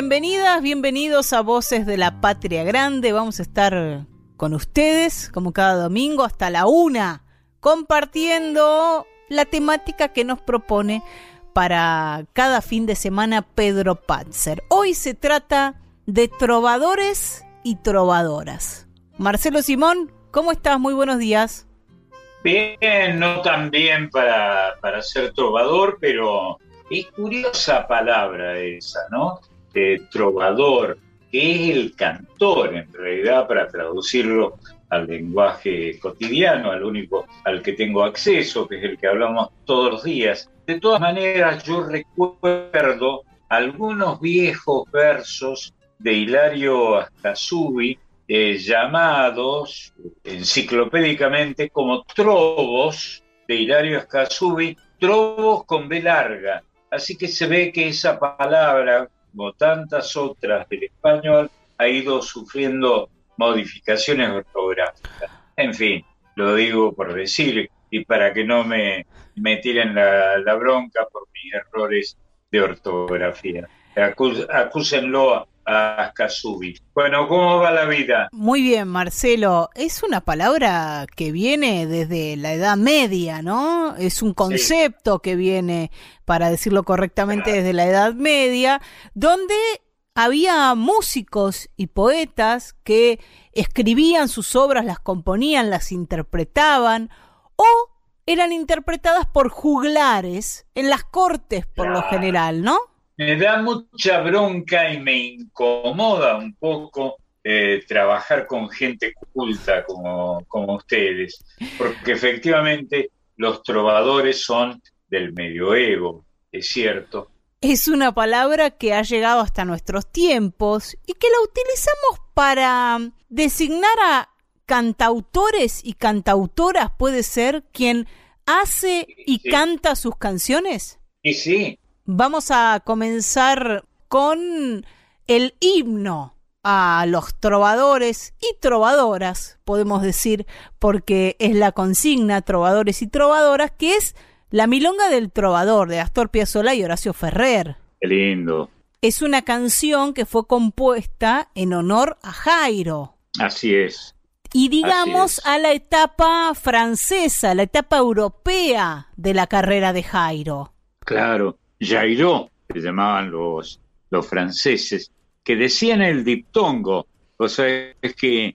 Bienvenidas, bienvenidos a Voces de la Patria Grande. Vamos a estar con ustedes, como cada domingo, hasta la una, compartiendo la temática que nos propone para cada fin de semana Pedro Patzer. Hoy se trata de trovadores y trovadoras. Marcelo Simón, ¿cómo estás? Muy buenos días. Bien, no tan bien para, para ser trovador, pero es curiosa palabra esa, ¿no? Trovador, que es el cantor en realidad para traducirlo al lenguaje cotidiano, al único al que tengo acceso, que es el que hablamos todos los días. De todas maneras, yo recuerdo algunos viejos versos de Hilario Astasubi eh, llamados enciclopédicamente como trovos de Hilario Astasubi, trovos con B larga. Así que se ve que esa palabra como tantas otras del español, ha ido sufriendo modificaciones ortográficas. En fin, lo digo por decir y para que no me, me tiren la, bronca por mis errores de ortografía. acúsenlo a, a Bueno, ¿cómo va la vida? Muy bien, Marcelo. Es una palabra que viene desde la Edad Media, ¿no? Es un concepto que viene, para decirlo correctamente, desde la Edad Media, donde había músicos y poetas que escribían sus obras, las componían, las interpretaban o eran interpretadas por juglares en las cortes por lo general, ¿no? Me da mucha bronca y me incomoda un poco eh, trabajar con gente culta como, como ustedes, porque efectivamente los trovadores son del medioevo, es cierto. Es una palabra que ha llegado hasta nuestros tiempos y que la utilizamos para designar a cantautores y cantautoras, puede ser, quien hace y canta sus canciones. Y sí, Vamos a comenzar con el himno a los trovadores y trovadoras, podemos decir, porque es la consigna trovadores y trovadoras, que es la milonga del trovador de Astor Piazzolla y Horacio Ferrer. Qué lindo. Es una canción que fue compuesta en honor a Jairo. Así es. Y digamos a la etapa francesa, la etapa europea de la carrera de Jairo. Claro. Jairo, que llamaban los, los franceses, que decían el diptongo, o sea, es que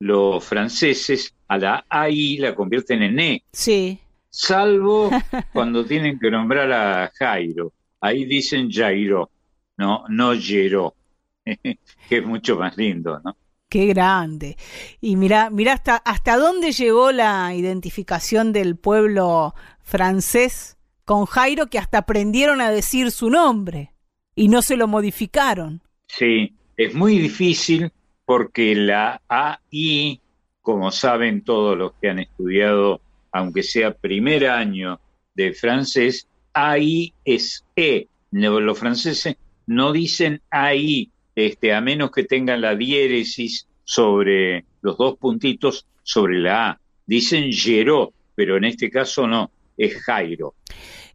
los franceses a la AI la convierten en E. Sí. Salvo cuando tienen que nombrar a Jairo. Ahí dicen Jairo, no, no Jairo, que es mucho más lindo, ¿no? Qué grande. Y mira, mira hasta, hasta dónde llegó la identificación del pueblo francés con Jairo que hasta aprendieron a decir su nombre y no se lo modificaron. Sí, es muy difícil porque la AI, como saben todos los que han estudiado, aunque sea primer año de francés, AI es E. Los franceses no dicen AI, este, a menos que tengan la diéresis sobre los dos puntitos sobre la A. Dicen Gero, pero en este caso no, es Jairo.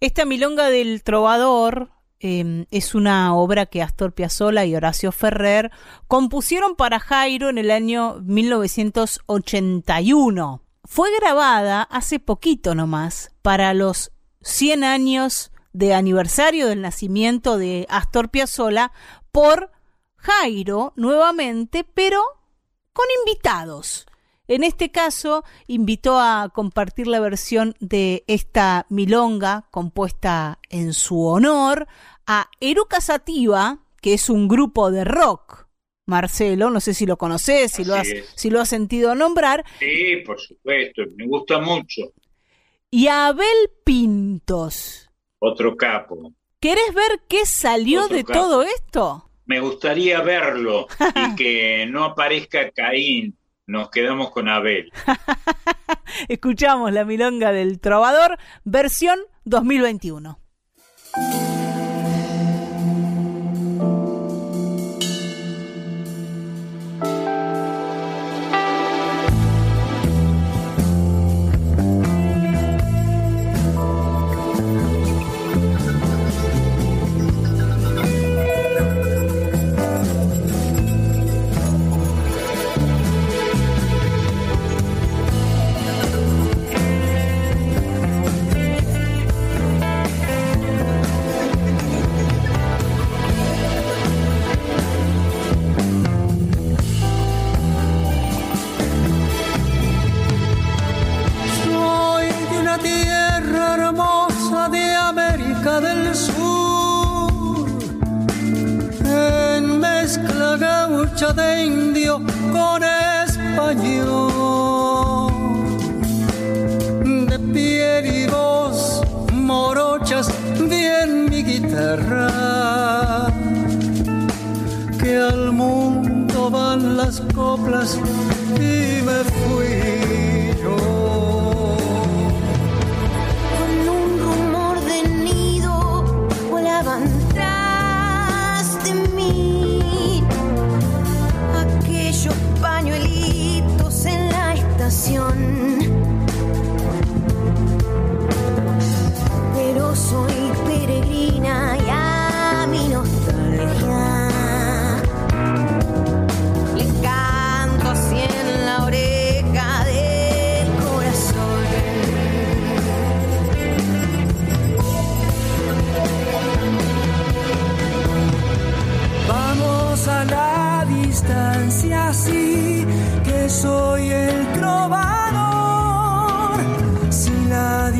Esta milonga del trovador em, es una obra que Astor Piazzolla y Horacio Ferrer compusieron para Jairo en el año 1981. Fue grabada hace poquito nomás para los 100 años de aniversario del nacimiento de Astor Piazzolla por Jairo nuevamente, pero con invitados. En este caso, invitó a compartir la versión de esta milonga compuesta en su honor a Eruca Sativa, que es un grupo de rock. Marcelo, no sé si lo conoces, si lo, has, si lo has sentido nombrar. Sí, por supuesto, me gusta mucho. Y Abel Pintos. Otro capo. ¿Querés ver qué salió de todo esto? Me gustaría verlo y que no aparezca Caín. Nos quedamos con Abel. Escuchamos la milonga del trovador, versión 2021.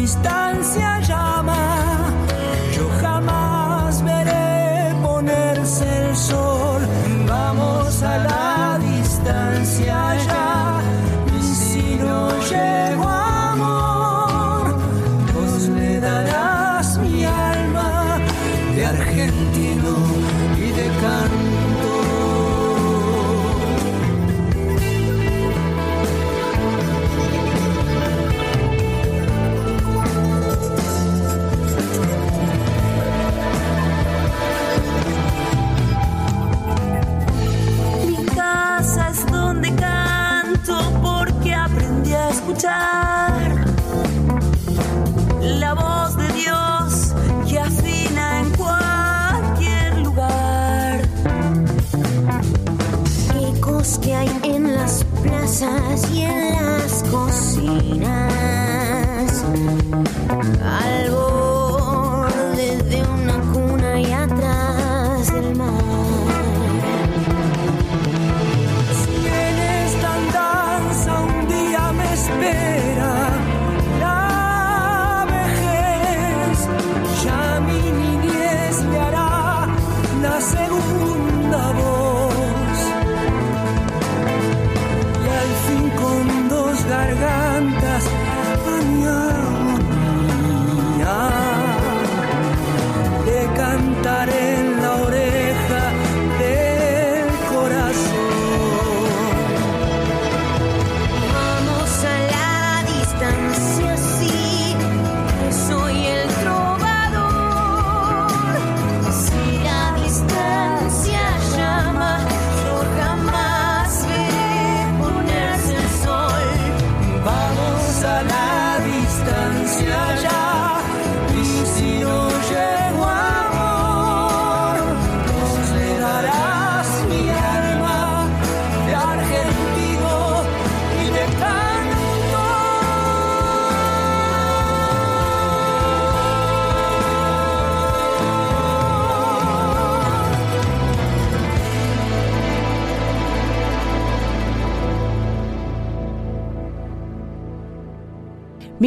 Distancia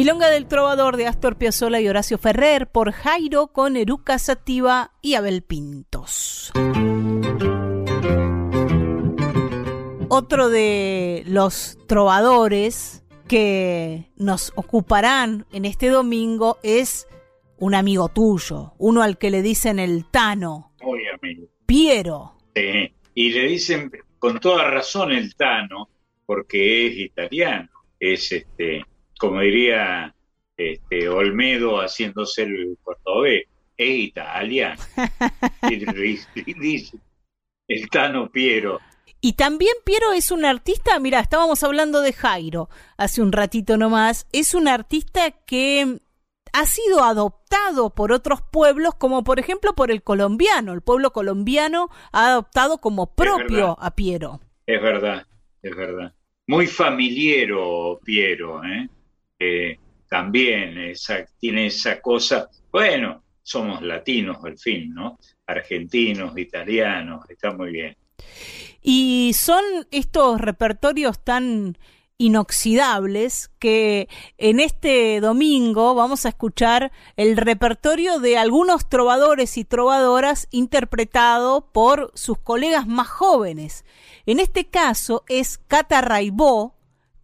Milonga del Trovador de Astor Piazzolla y Horacio Ferrer por Jairo con Eruca Sativa y Abel Pintos. Otro de los trovadores que nos ocuparán en este domingo es un amigo tuyo, uno al que le dicen el Tano. Obviamente. Piero. Sí. Y le dicen con toda razón el Tano, porque es italiano, es este como diría este, Olmedo haciéndose el cordobés, es italiano. el Tano Piero. Y también Piero es un artista, mira, estábamos hablando de Jairo hace un ratito nomás, es un artista que ha sido adoptado por otros pueblos, como por ejemplo por el colombiano. El pueblo colombiano ha adoptado como propio a Piero. Es verdad, es verdad. Muy familiero Piero, ¿eh? También tiene esa cosa. Bueno, somos latinos al fin, ¿no? Argentinos, italianos, está muy bien. Y son estos repertorios tan inoxidables que en este domingo vamos a escuchar el repertorio de algunos trovadores y trovadoras interpretado por sus colegas más jóvenes. En este caso es Cata Raibó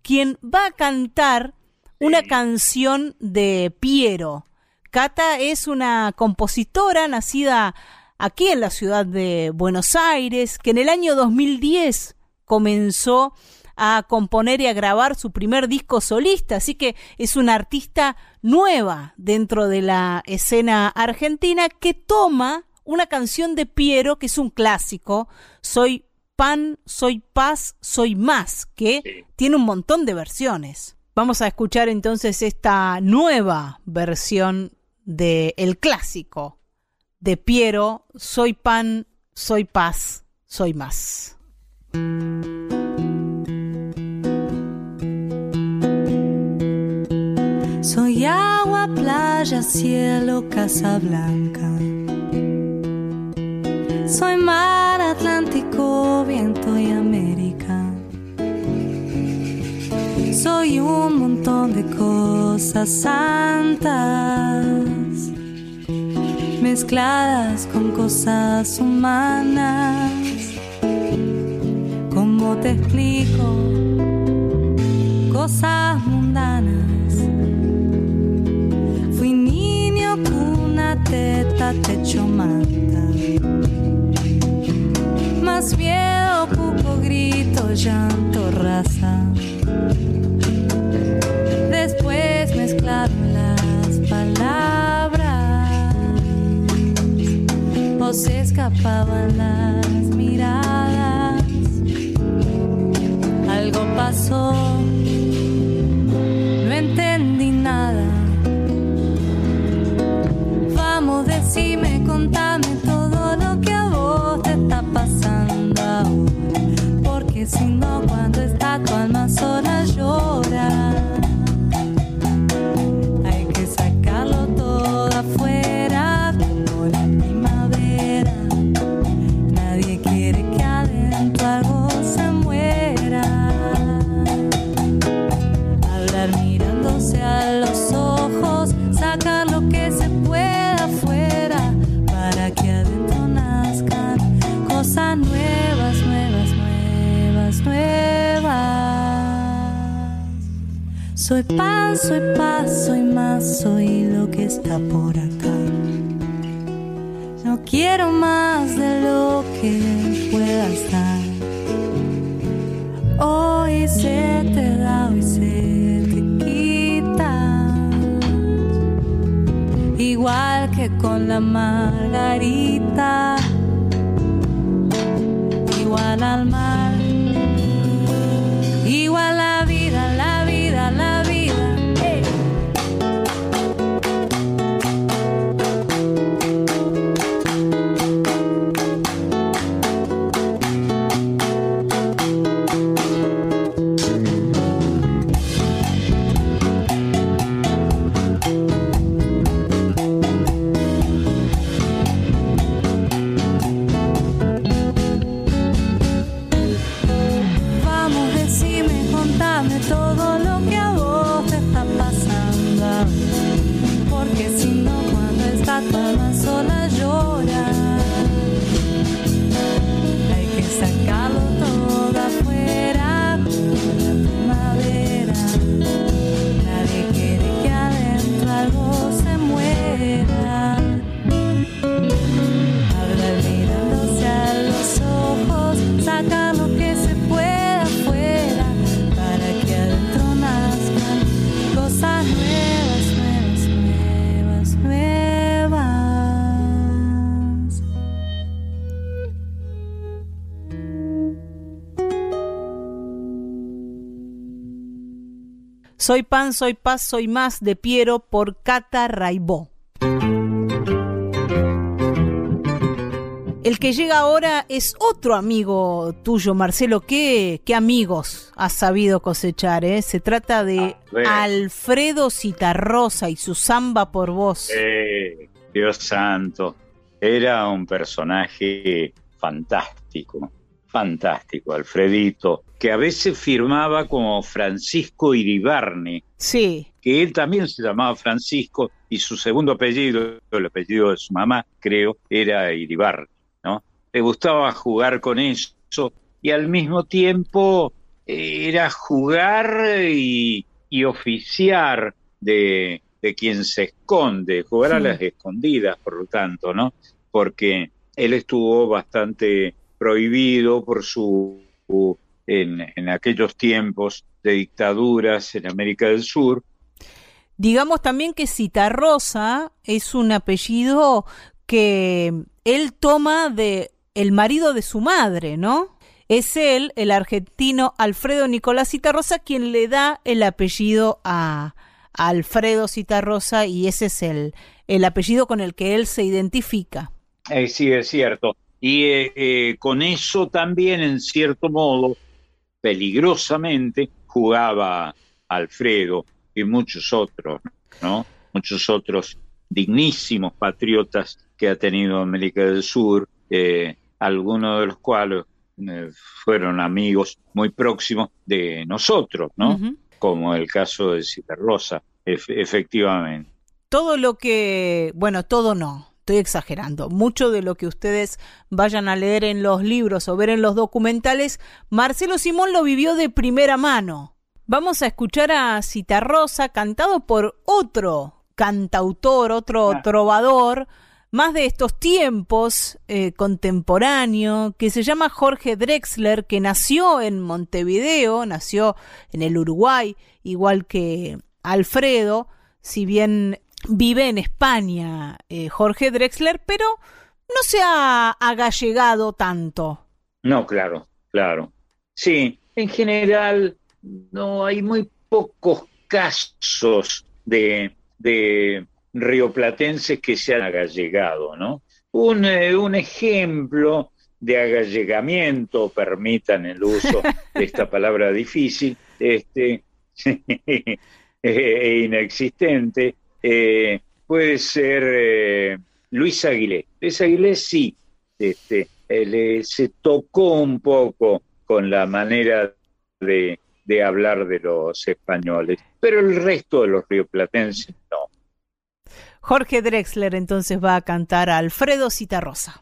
quien va a cantar una canción de Piero. Cata es una compositora nacida aquí en la ciudad de Buenos Aires, que en el año 2010 comenzó a componer y a grabar su primer disco solista, así que es una artista nueva dentro de la escena argentina que toma una canción de Piero que es un clásico, Soy pan, soy paz, soy más, que tiene un montón de versiones. Vamos a escuchar entonces esta nueva versión de el clásico de Piero, Soy pan, soy paz, soy más. Soy agua, playa, cielo, casa blanca. Soy mar, Atlántico, viento y América. Soy un montón de cosas santas mezcladas con cosas humanas. ¿Cómo te explico? Cosas mundanas. Fui niño, cuna, teta, techo, manta. Más miedo, cuco, grito, llanto, raza. Las palabras. O se escapaban las miradas. Algo pasó. No entendí nada. Vamos, decime, contame todo lo que a vos te está pasando. Porque si no, cuando está tu alma sola Soy pan, soy paz, soy más, soy lo que está por acá. No quiero más de lo que puedas dar. Hoy se te da, hoy se te quita. Igual que con la margarita. Igual al mar. Soy pan, soy paz, soy más de Piero por Cata Raibó. El que llega ahora es otro amigo tuyo, Marcelo. ¿Qué, qué amigos has sabido cosechar? Eh? Se trata de Alfredo Citarrosa y su samba por vos. Eh, Dios santo, era un personaje fantástico, fantástico, Alfredito, que a veces firmaba como Francisco Iribarne. Sí. Que él también se llamaba Francisco y su segundo apellido, el apellido de su mamá, creo, era Iribarne. ¿no? Le gustaba jugar con eso y al mismo tiempo eh, era jugar y, oficiar de, quien se esconde, jugar a las escondidas, por lo tanto, ¿no? Porque él estuvo bastante prohibido por su en, en aquellos tiempos de dictaduras en América del Sur, Digamos también que Citarrosa es un apellido que él toma de el marido de su madre, ¿no? Es él, el argentino Alfredo Nicolás Citarrosa, quien le da el apellido a, Alfredo Citarrosa y ese es el, el apellido con el que él se identifica. Eh, sí, es cierto. Y eh, eh, con eso también, en cierto modo, peligrosamente, jugaba Alfredo y muchos otros, ¿no? Muchos otros dignísimos patriotas que ha tenido América del Sur, eh, algunos de los cuales eh, fueron amigos muy próximos de nosotros, ¿no? Como el caso de Citarrosa, efectivamente. Todo lo que, bueno, todo no, estoy exagerando. Mucho de lo que ustedes vayan a leer en los libros o ver en los documentales, Marcelo Simón lo vivió de primera mano. Vamos a escuchar a Citarrosa cantado por otro cantautor, otro ah. trovador, más de estos tiempos eh, contemporáneo, que se llama Jorge Drexler, que nació en Montevideo, nació en el Uruguay, igual que Alfredo, si bien vive en España eh, Jorge Drexler, pero no se ha agallegado tanto. No, claro, claro. Sí, en general no hay muy pocos casos de de rioplatenses que se han agallegado, ¿no? Un, eh, un ejemplo de agallegamiento, permitan el uso de esta palabra difícil, este, e inexistente, eh, puede ser eh, Luis Aguilé. Luis Aguilé sí, este, se tocó un poco con la manera de, de hablar de los españoles, pero el resto de los rioplatenses no. Jorge Drexler entonces va a cantar a Alfredo Citarrosa.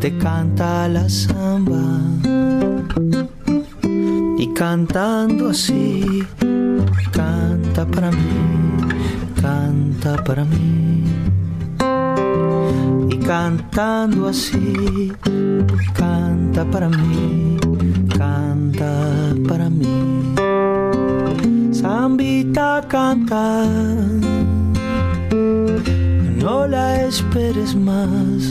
te canta la samba y cantando así, canta para mí, canta para mí. Y cantando así, canta para mí, canta para mí. Zambita canta, no la esperes más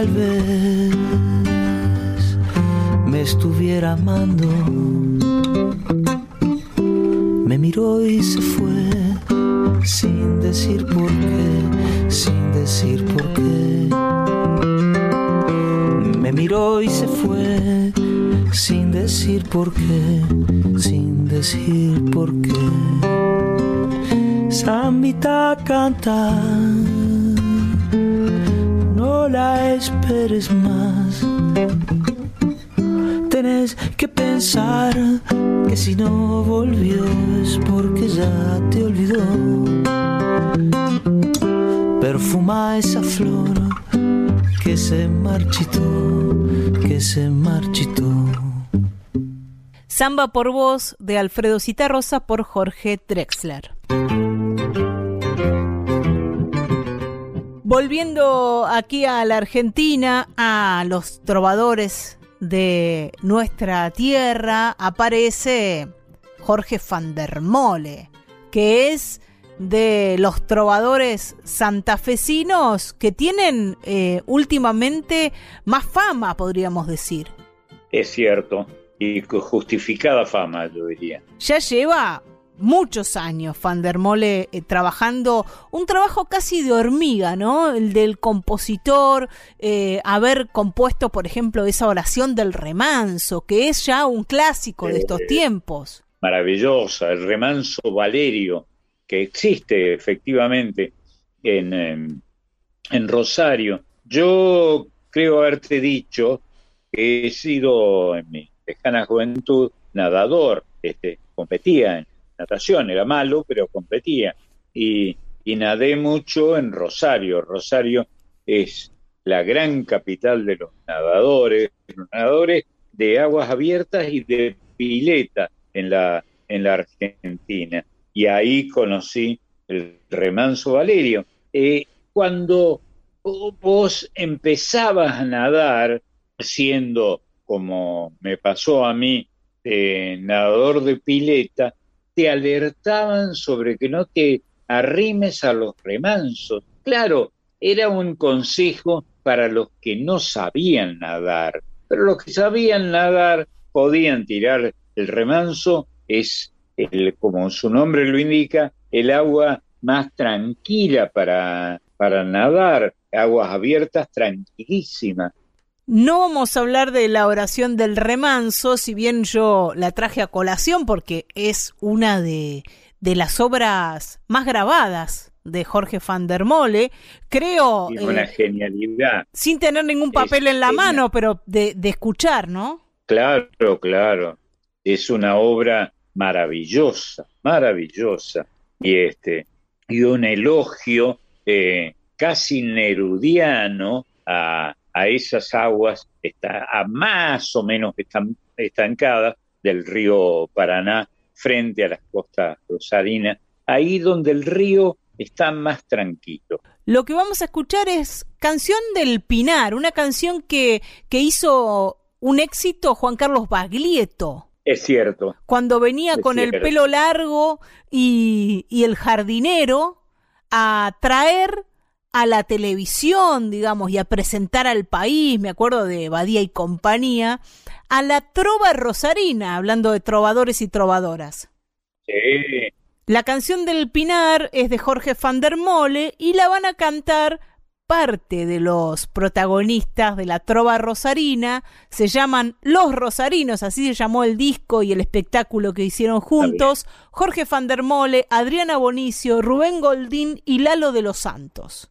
Tal vez me estuviera amando. Me miró y se fue sin decir por qué, sin decir por qué. Me miró y se fue sin decir por qué, sin decir por qué. Samita canta, no la esperes más. Tenés que pensar que si no volvió porque ya te olvidó. Perfuma esa flor que se marchitó, que se marchitó. Samba por voz de Alfredo Citarrosa por Jorge Drexler. Volviendo aquí a la Argentina, a los trovadores de nuestra tierra, aparece Jorge van der Mole, que es de los trovadores santafesinos que tienen eh, últimamente más fama, podríamos decir. Es cierto, y justificada fama, yo diría. Ya lleva muchos años Van der Mole eh, trabajando un trabajo casi de hormiga, ¿no? El del compositor, eh, haber compuesto, por ejemplo, esa oración del remanso, que es ya un clásico de estos Eh, tiempos. Maravillosa, el remanso Valerio, que existe efectivamente en, en Rosario. Yo creo haberte dicho que he sido en mi lejana juventud nadador, este, competía en natación, era malo, pero competía. Y, nadé mucho en Rosario. Rosario es la gran capital de los nadadores, los nadadores de aguas abiertas y de pileta en la, en la Argentina. Y ahí conocí el remanso Valerio. Eh, cuando vos empezabas a nadar, siendo como me pasó a mí, eh, nadador de pileta, te alertaban sobre que no te arrimes a los remansos. Claro, era un consejo para los que no sabían nadar, pero los que sabían nadar podían tirar el remanso, es el, como su nombre lo indica, el agua más tranquila para, para nadar, aguas abiertas tranquilísimas. No vamos a hablar de la oración del remanso, si bien yo la traje a colación porque es una de, de las obras más grabadas de Jorge van der Mole. Creo, Y una eh, genialidad. sin tener ningún papel Es en la genial. mano, pero de, de escuchar, ¿no? Claro, claro. Es una obra maravillosa, maravillosa. Y este, y un elogio eh, casi nerudiano a, a esas aguas está, a más o menos estan- estancadas del río Paraná frente a las costas rosarinas, ahí donde el río está más tranquilo. Lo que vamos a escuchar es Canción del Pinar, una canción que, que hizo un éxito Juan Carlos Baglietto. Es cierto, cuando venía con el pelo largo y, y el jardinero a traer a la televisión, digamos, y a presentar al país, me acuerdo de Badía y compañía, a la trova rosarina, hablando de trovadores y trovadoras. sí, La canción del Pinar es de Jorge van der Mole y la van a cantar parte de los protagonistas de la trova rosarina. Se llaman Los Rosarinos, así se llamó el disco y el espectáculo que hicieron juntos. Jorge van der Mole, Adriana Bonicio, Rubén Goldín y Lalo de los Santos.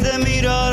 de mirarme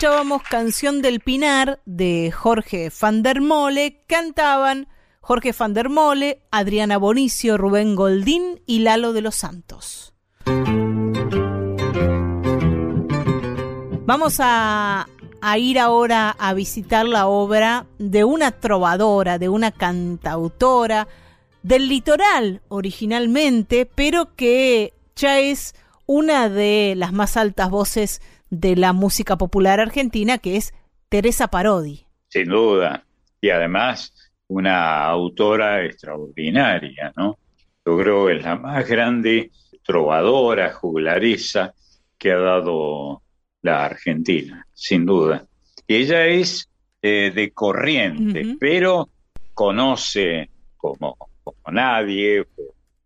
Escuchábamos Canción del Pinar de Jorge van der Mole, cantaban Jorge van der Mole, Adriana Bonicio, Rubén Goldín y Lalo de los Santos. Vamos a, a ir ahora a visitar la obra de una trovadora, de una cantautora del litoral originalmente, pero que ya es una de las más altas voces de la música popular argentina, que es Teresa Parodi. sin duda. Y además, una autora extraordinaria, ¿no? Yo creo que es la más grande trovadora, juglaresa que ha dado la Argentina, sin duda. Y ella es eh, de corriente, pero conoce como, como nadie,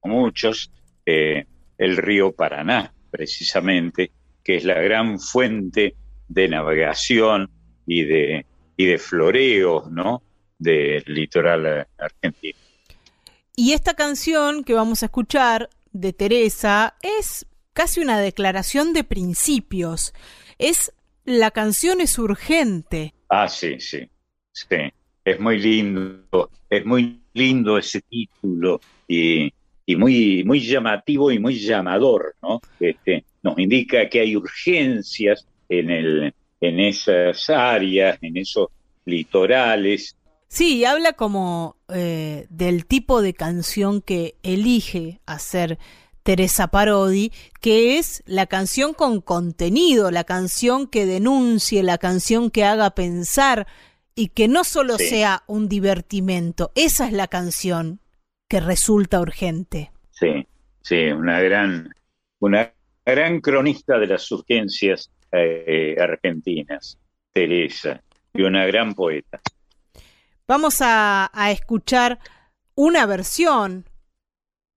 como muchos, eh, el río Paraná, precisamente, que es la gran fuente de navegación y de, y de floreo, ¿no? del litoral argentino. Y esta canción que vamos a escuchar de Teresa es casi una declaración de principios. Es la canción es urgente. Ah, sí, sí, sí. Es muy lindo, es muy lindo ese título y, y muy, muy llamativo y muy llamador, ¿no? Este, nos indica que hay urgencias en, el, en esas áreas, en esos litorales. Sí, habla como eh, del tipo de canción que elige hacer Teresa Parodi, que es la canción con contenido, la canción que denuncie, la canción que haga pensar y que no solo Sí. sea un divertimento. Esa es la canción que resulta urgente. Sí, sí, una gran, una gran cronista de las urgencias eh, argentinas, Teresa, y una gran poeta. Vamos a, a escuchar una versión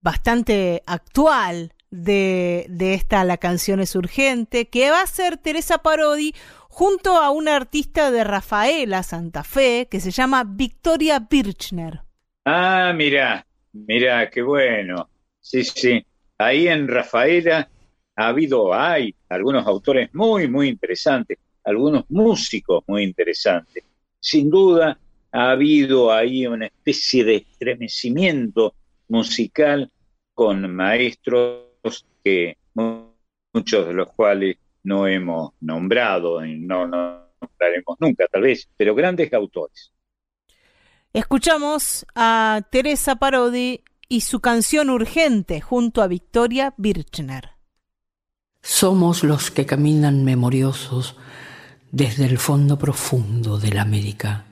bastante actual de, de esta La canción es urgente, que va a ser Teresa Parodi junto a una artista de Rafaela, Santa Fe, que se llama Victoria Birchner. Ah, mira, mira, qué bueno. Sí, sí. Ahí en Rafaela ha habido, hay algunos autores muy, muy interesantes, algunos músicos muy interesantes. Sin duda ha habido ahí una especie de estremecimiento musical con maestros que mu- muchos de los cuales no hemos nombrado y no nombraremos nunca, tal vez, pero grandes autores. Escuchamos a Teresa Parodi y su canción urgente junto a Victoria Birchner. Somos los que caminan memoriosos desde el fondo profundo de la América,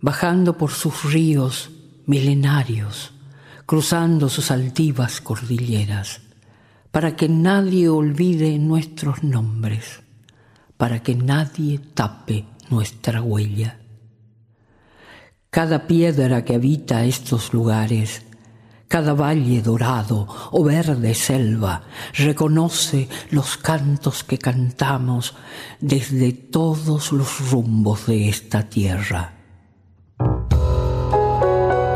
bajando por sus ríos milenarios, cruzando sus altivas cordilleras, para que nadie olvide nuestros nombres, para que nadie tape nuestra huella. Cada piedra que habita estos lugares, cada valle dorado o verde selva reconoce los cantos que cantamos desde todos los rumbos de esta tierra.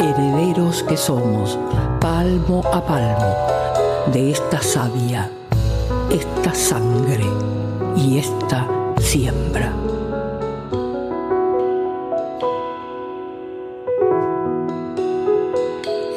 Herederos que somos, palmo a palmo, de esta savia, esta sangre y esta siembra.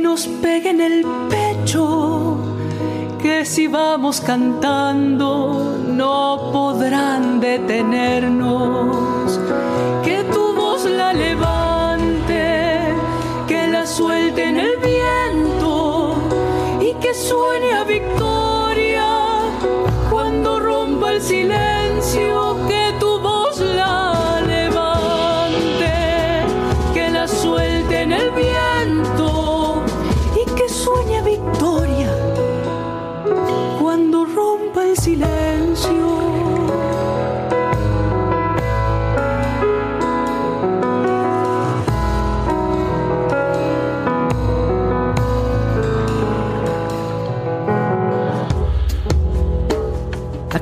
nos pegue en el pecho, que si vamos cantando no podrán detenernos, que tu voz la levante, que la suelte en el viento y que suene a victoria cuando rompa el silencio,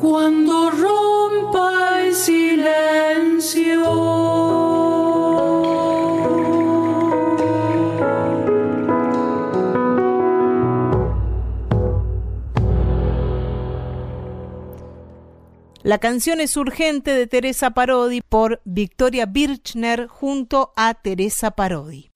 cuando rompa el silencio. La canción es urgente de Teresa Parodi por Victoria Birchner junto a Teresa Parodi.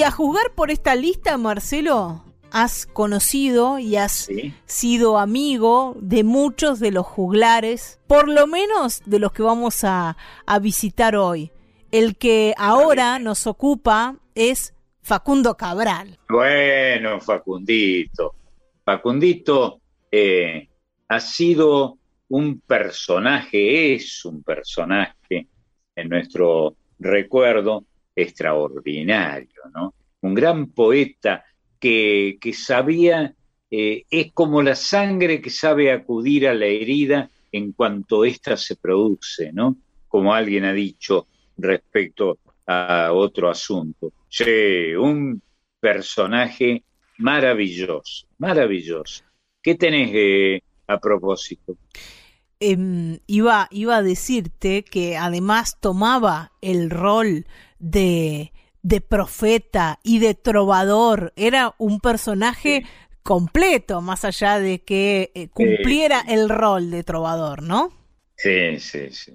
Y a juzgar por esta lista, Marcelo, has conocido y has Sí. sido amigo de muchos de los juglares, por lo menos de los que vamos a, a visitar hoy. El que ahora nos ocupa es Facundo Cabral. Bueno, Facundito. Facundito eh, ha sido un personaje, es un personaje en nuestro recuerdo extraordinario, ¿no? Un gran poeta que, que sabía, eh, es como la sangre que sabe acudir a la herida en cuanto ésta se produce, ¿no? Como alguien ha dicho respecto a otro asunto. Sí, un personaje maravilloso, maravilloso. ¿Qué tenés eh, a propósito? Em, iba, iba a decirte que además tomaba el rol de, de profeta y de trovador. Era un personaje completo, más allá de que eh, cumpliera el rol de trovador, ¿no? Sí, sí, sí.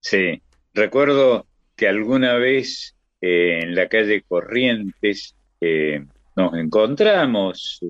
Sí, recuerdo que alguna vez eh, en la calle Corrientes eh, nos encontramos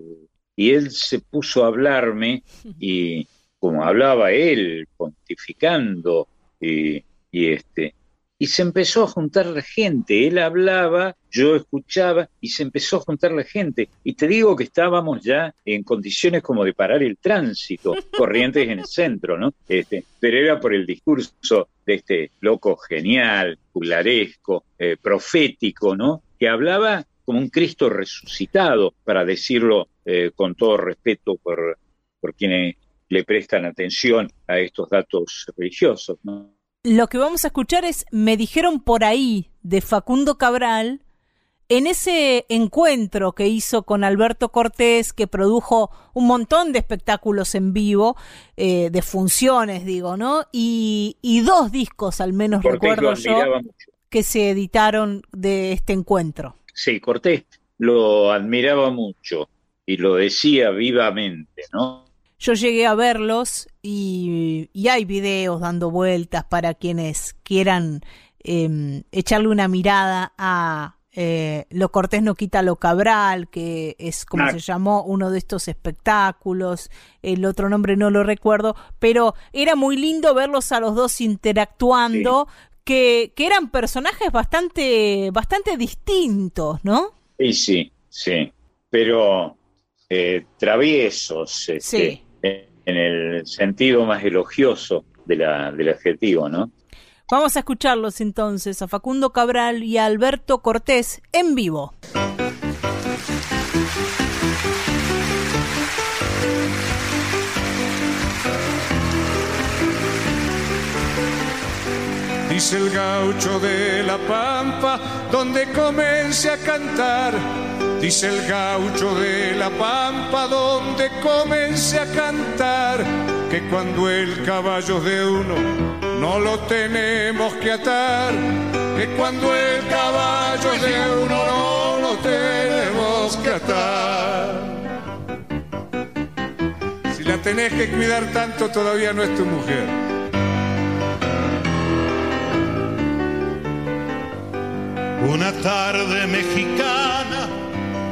y él se puso a hablarme y como hablaba él, pontificando y, y este y se empezó a juntar la gente. Él hablaba, yo escuchaba y se empezó a juntar la gente. Y te digo que estábamos ya en condiciones como de parar el tránsito, corrientes en el centro, ¿no? Este, pero era por el discurso de este loco genial, juglaresco, eh, profético, ¿no? Que hablaba como un Cristo resucitado, para decirlo eh, con todo respeto por, por quienes le prestan atención a estos datos religiosos, ¿no? Lo que vamos a escuchar es Me dijeron por ahí de Facundo Cabral en ese encuentro que hizo con Alberto Cortés, que produjo un montón de espectáculos en vivo, eh, de funciones, digo, ¿no? Y, y dos discos, al menos Cortés recuerdo yo, mucho. que se editaron de este encuentro. Sí, Cortés lo admiraba mucho y lo decía vivamente, ¿no? Yo llegué a verlos y, y hay videos dando vueltas para quienes quieran eh, echarle una mirada a eh, Lo Cortés no quita lo Cabral, que es como se llamó uno de estos espectáculos. El otro nombre no lo recuerdo, pero era muy lindo verlos a los dos interactuando, que, que eran personajes bastante, bastante distintos, ¿no? Y sí, sí, pero eh, traviesos, este, Sí. En, el sentido más elogioso de la, del adjetivo, ¿no? Vamos a escucharlos entonces a Facundo Cabral y a Alberto Cortés en vivo. Dice el gaucho de la pampa, donde comencé a cantar. Dice el gaucho de la pampa, donde comencé a cantar. Que cuando el caballo de uno, no lo tenemos que atar. Que cuando el caballo de uno, no lo tenemos que atar. Si la tenés que cuidar tanto, todavía no es tu mujer. Una tarde mexicana,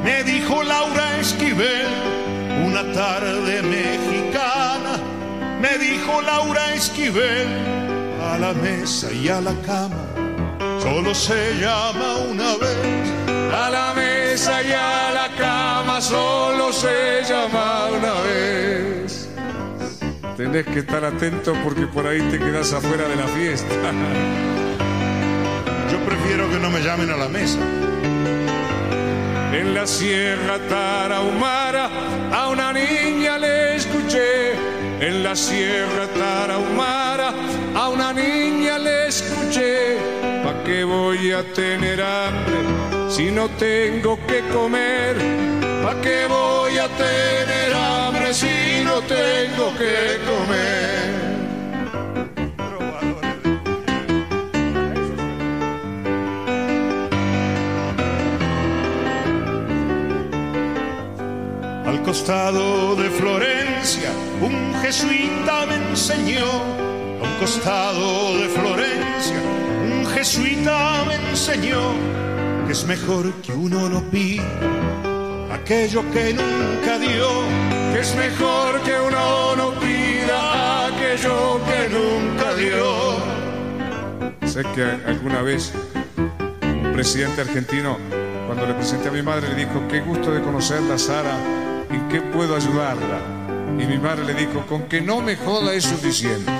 me dijo Laura Esquivel. Una tarde mexicana, me dijo Laura Esquivel. A la mesa y a la cama, solo se llama una vez. A la mesa y a la cama solo se llama una vez. Tenés que estar atento porque por ahí te quedas afuera de la fiesta. Yo prefiero que no me llamen a la mesa. En la sierra tarahumara a una niña le escuché. En la sierra tarahumara a una niña le escuché. ¿Pa' qué voy a tener hambre si no tengo que comer? ¿Pa' qué voy a tener hambre si no tengo que comer? Costado de Florencia un jesuita me enseñó, a un costado de Florencia un jesuita me enseñó que es mejor que uno no pida aquello que nunca dio, que es mejor que uno no pida aquello que nunca dio. Sé que alguna vez un presidente argentino, cuando le presenté a mi madre, le dijo, qué gusto de conocerla, Sara, ¿en qué puedo ayudarla? Y mi madre le dijo, con que no me joda es suficiente.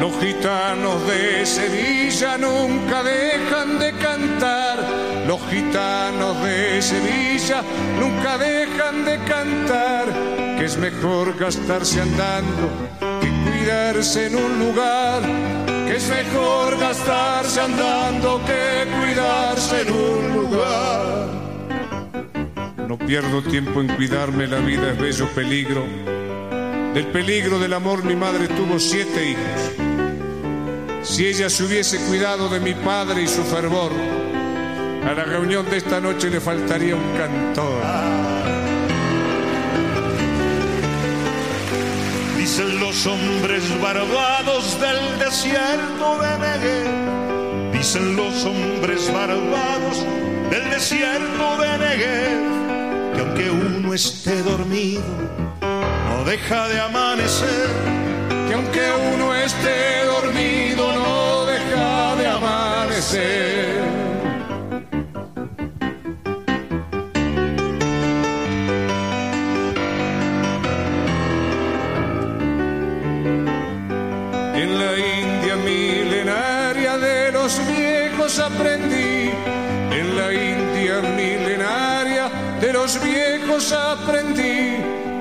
Los gitanos de Sevilla nunca dejan de cantar. Los gitanos de Sevilla nunca dejan de cantar. Que es mejor gastarse andando cuidarse en un lugar. Que es mejor gastarse andando que cuidarse en un lugar. No pierdo tiempo en cuidarme, la vida es bello peligro. Del peligro del amor mi madre tuvo siete hijos. Si ella se hubiese cuidado de mi padre y su fervor, a la reunión de esta noche le faltaría un cantor. Dicen los hombres barbados del desierto de Negev. Dicen los hombres barbados del desierto de Negev. Que aunque uno esté dormido, no deja de amanecer. Que aunque uno esté dormido, no deja de amanecer.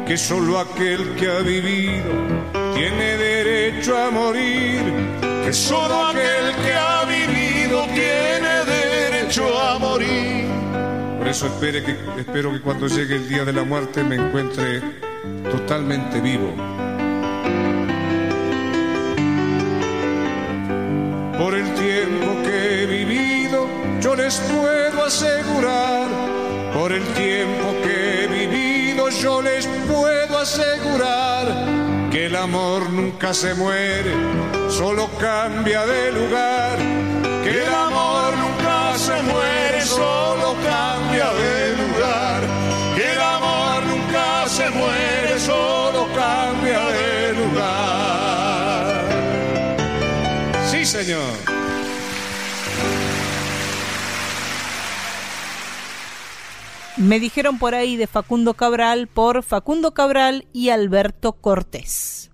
Que solo aquel que ha vivido tiene derecho a morir, que solo aquel que ha vivido tiene derecho a morir. Por eso espere que, espero que cuando llegue el día de la muerte me encuentre totalmente vivo. Por el tiempo que he vivido, yo les puedo asegurar, por el tiempo que he vivido, yo les puedo asegurar que el amor nunca se muere, solo cambia de lugar. Que el amor nunca se muere, solo cambia de lugar. Que el amor nunca se muere, solo cambia de lugar. Sí, señor. Me dijeron por ahí de Facundo Cabral por Facundo Cabral y Alberto Cortés.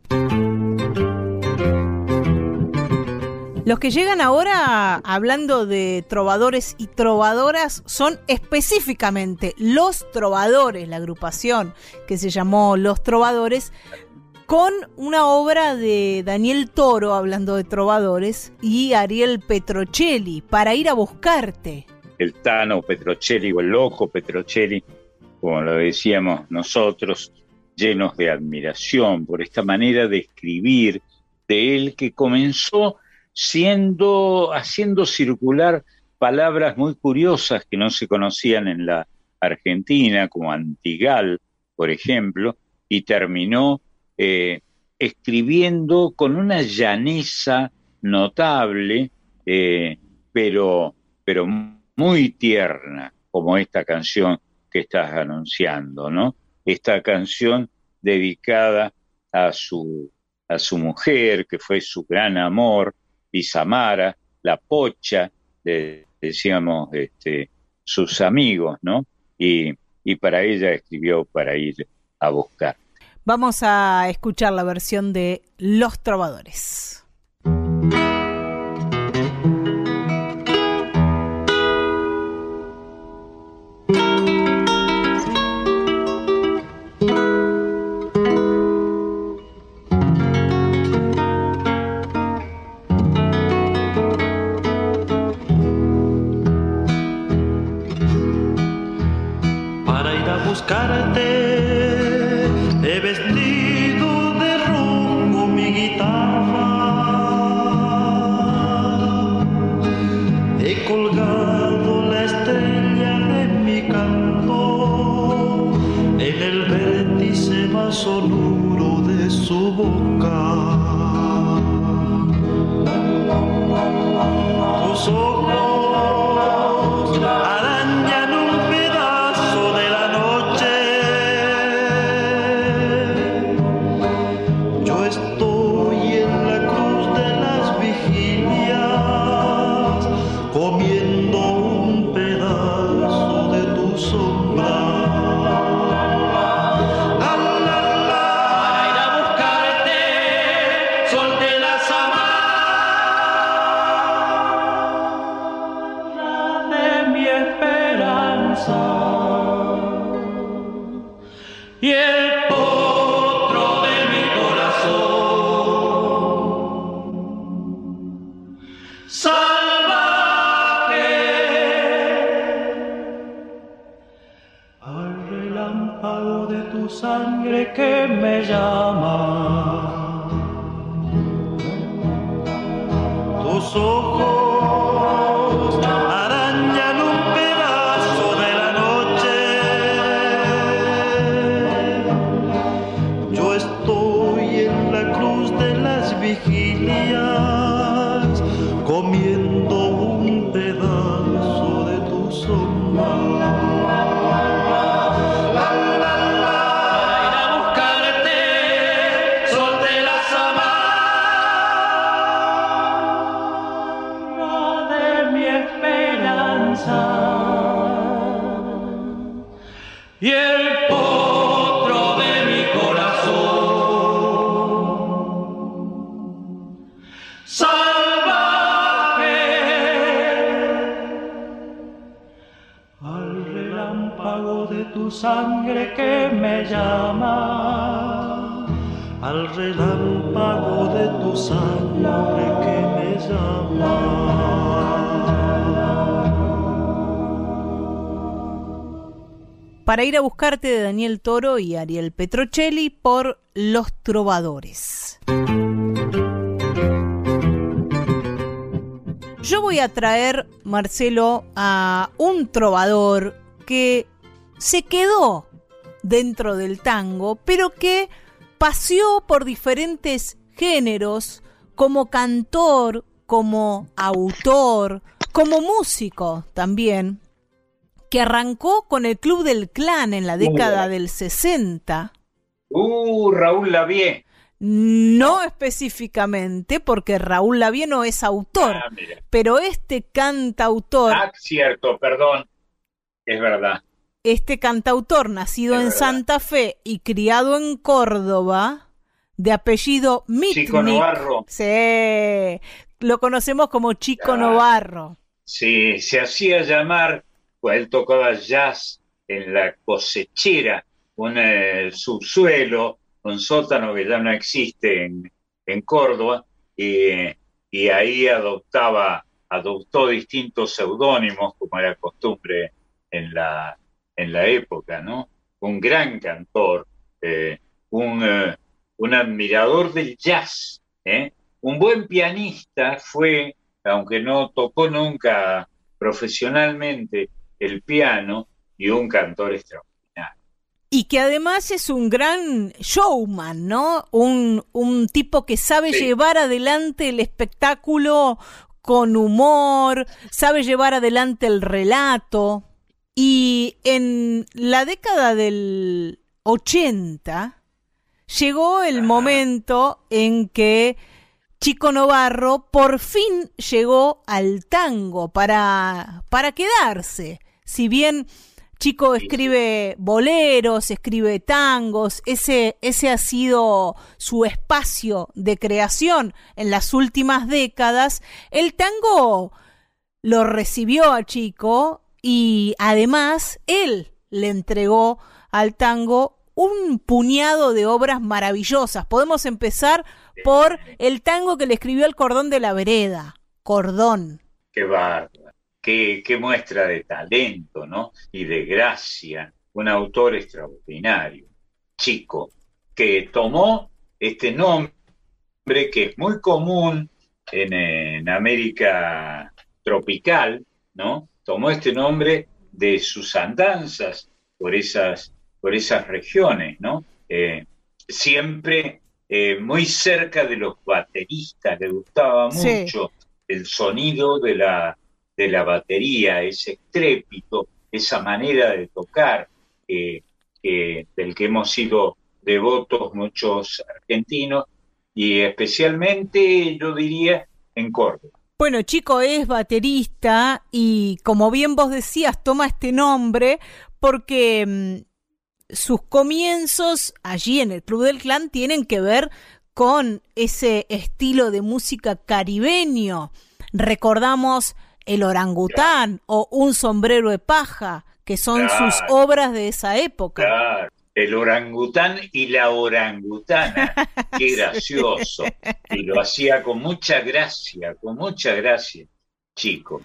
Los que llegan ahora hablando de trovadores y trovadoras son específicamente los trovadores, la agrupación que se llamó Los Trovadores, con una obra de Daniel Toro, hablando de trovadores, y Ariel Petrocelli, para ir a buscarte. El Tano Petrocelli o el loco Petrocelli, como lo decíamos nosotros, llenos de admiración por esta manera de escribir de él que comenzó siendo haciendo circular palabras muy curiosas que no se conocían en la Argentina, como antigal, por ejemplo, y terminó eh, escribiendo con una llaneza notable, eh, pero, pero muy tierna, como esta canción que estás anunciando, ¿no? Esta canción dedicada a su, a su mujer, que fue su gran amor, Isamara, la pocha, de, decíamos, este, sus amigos, ¿no? Y, y para ella escribió para ir a buscar. Vamos a escuchar la versión de Los Trovadores. A buscarte de Daniel Toro y Ariel Petrocelli por Los Trovadores. Yo voy a traer, Marcelo, a un trovador que se quedó dentro del tango, pero que paseó por diferentes géneros como cantor, como autor, como músico también, que arrancó con el Club del Clan en la década del 60. Uh, Raúl Lavie. No específicamente, porque Raúl Lavie no es autor, Ah, pero este cantautor, Ah, cierto, perdón. Es verdad. este cantautor nacido Es en verdad. Santa Fe y criado en Córdoba, de apellido Mitnick. Chico Novarro. Sí, lo conocemos como Chico Ah. Novarro. Sí, se hacía llamar, él tocaba jazz en la cosechera, un subsuelo, un sótano que ya no existe en, Córdoba, y, ahí adoptaba, adoptó distintos seudónimos, como era costumbre en la, en la época, ¿no? Un gran cantor, eh, un, eh, un admirador del jazz, ¿eh? Un buen pianista fue, aunque no tocó nunca profesionalmente el piano, y un cantor extraordinario. Y que además es un gran showman, ¿no? Un, un tipo que sabe Sí. llevar adelante el espectáculo con humor, sabe llevar adelante el relato. Y en la década del 80 llegó el momento en que Chico Novarro por fin llegó al tango para, para quedarse. Si bien Chico escribe boleros, escribe tangos, ese, ese ha sido su espacio de creación en las últimas décadas, el tango lo recibió a Chico y además él le entregó al tango un puñado de obras maravillosas. Podemos empezar por el tango que le escribió el cordón de la vereda, Cordón. Qué qué, qué muestra de talento, ¿no? Y de gracia, un autor extraordinario, chico, que tomó este nombre que es muy común en, en América tropical, ¿no? Tomó este nombre de sus andanzas por esas, por esas regiones, ¿no? Eh, siempre eh, muy cerca de los bateristas, le gustaba Sí. mucho el sonido de la, de la batería, ese estrépito, esa manera de tocar del que hemos sido devotos muchos argentinos y especialmente yo diría en Córdoba. Bueno, Chico es baterista y como bien vos decías, toma este nombre porque mm, sus comienzos allí en el Club del Clan tienen que ver con ese estilo de música caribeño. Recordamos el orangután o un sombrero de paja, que son sus obras de esa época. Claro, el orangután y la orangutana, qué gracioso. Y lo hacía con mucha gracia, con mucha gracia, chico.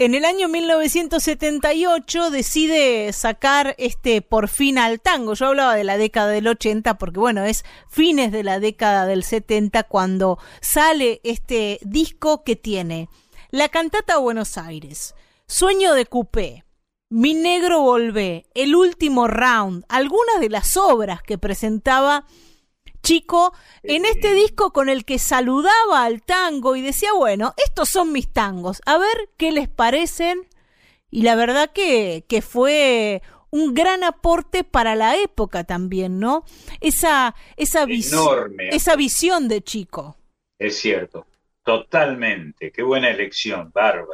En el año 1978 decide sacar este Por fin al tango. Yo hablaba de la década del 80 porque bueno, es fines de la década del 70 cuando sale este disco que tiene La cantata Buenos Aires, Sueño de Coupé, Mi negro volvé, El último round, algunas de las obras que presentaba Chico en este disco con el que saludaba al tango y decía, bueno, estos son mis tangos, a ver qué les parecen. Y la verdad que, que fue un gran aporte para la época también, ¿no? Esa, esa, vis- Enorme. esa visión de Chico. Es cierto, totalmente. Qué buena elección, bárbaro.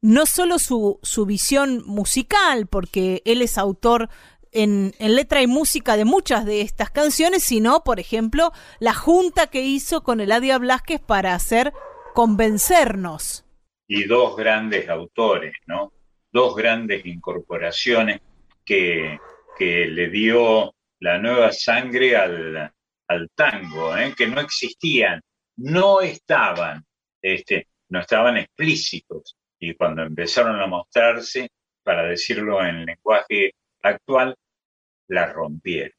no solo su, su visión musical, porque él es autor en, en letra y música de muchas de estas canciones, sino, por ejemplo, la junta que hizo con Eladia Blasquez para hacer Convencernos. Y dos grandes autores, ¿no? Dos grandes incorporaciones que, que le dio la nueva sangre al, al tango, ¿eh? que no existían, no estaban, este, no estaban explícitos. Y cuando empezaron a mostrarse, para decirlo en lenguaje actual, la rompieron.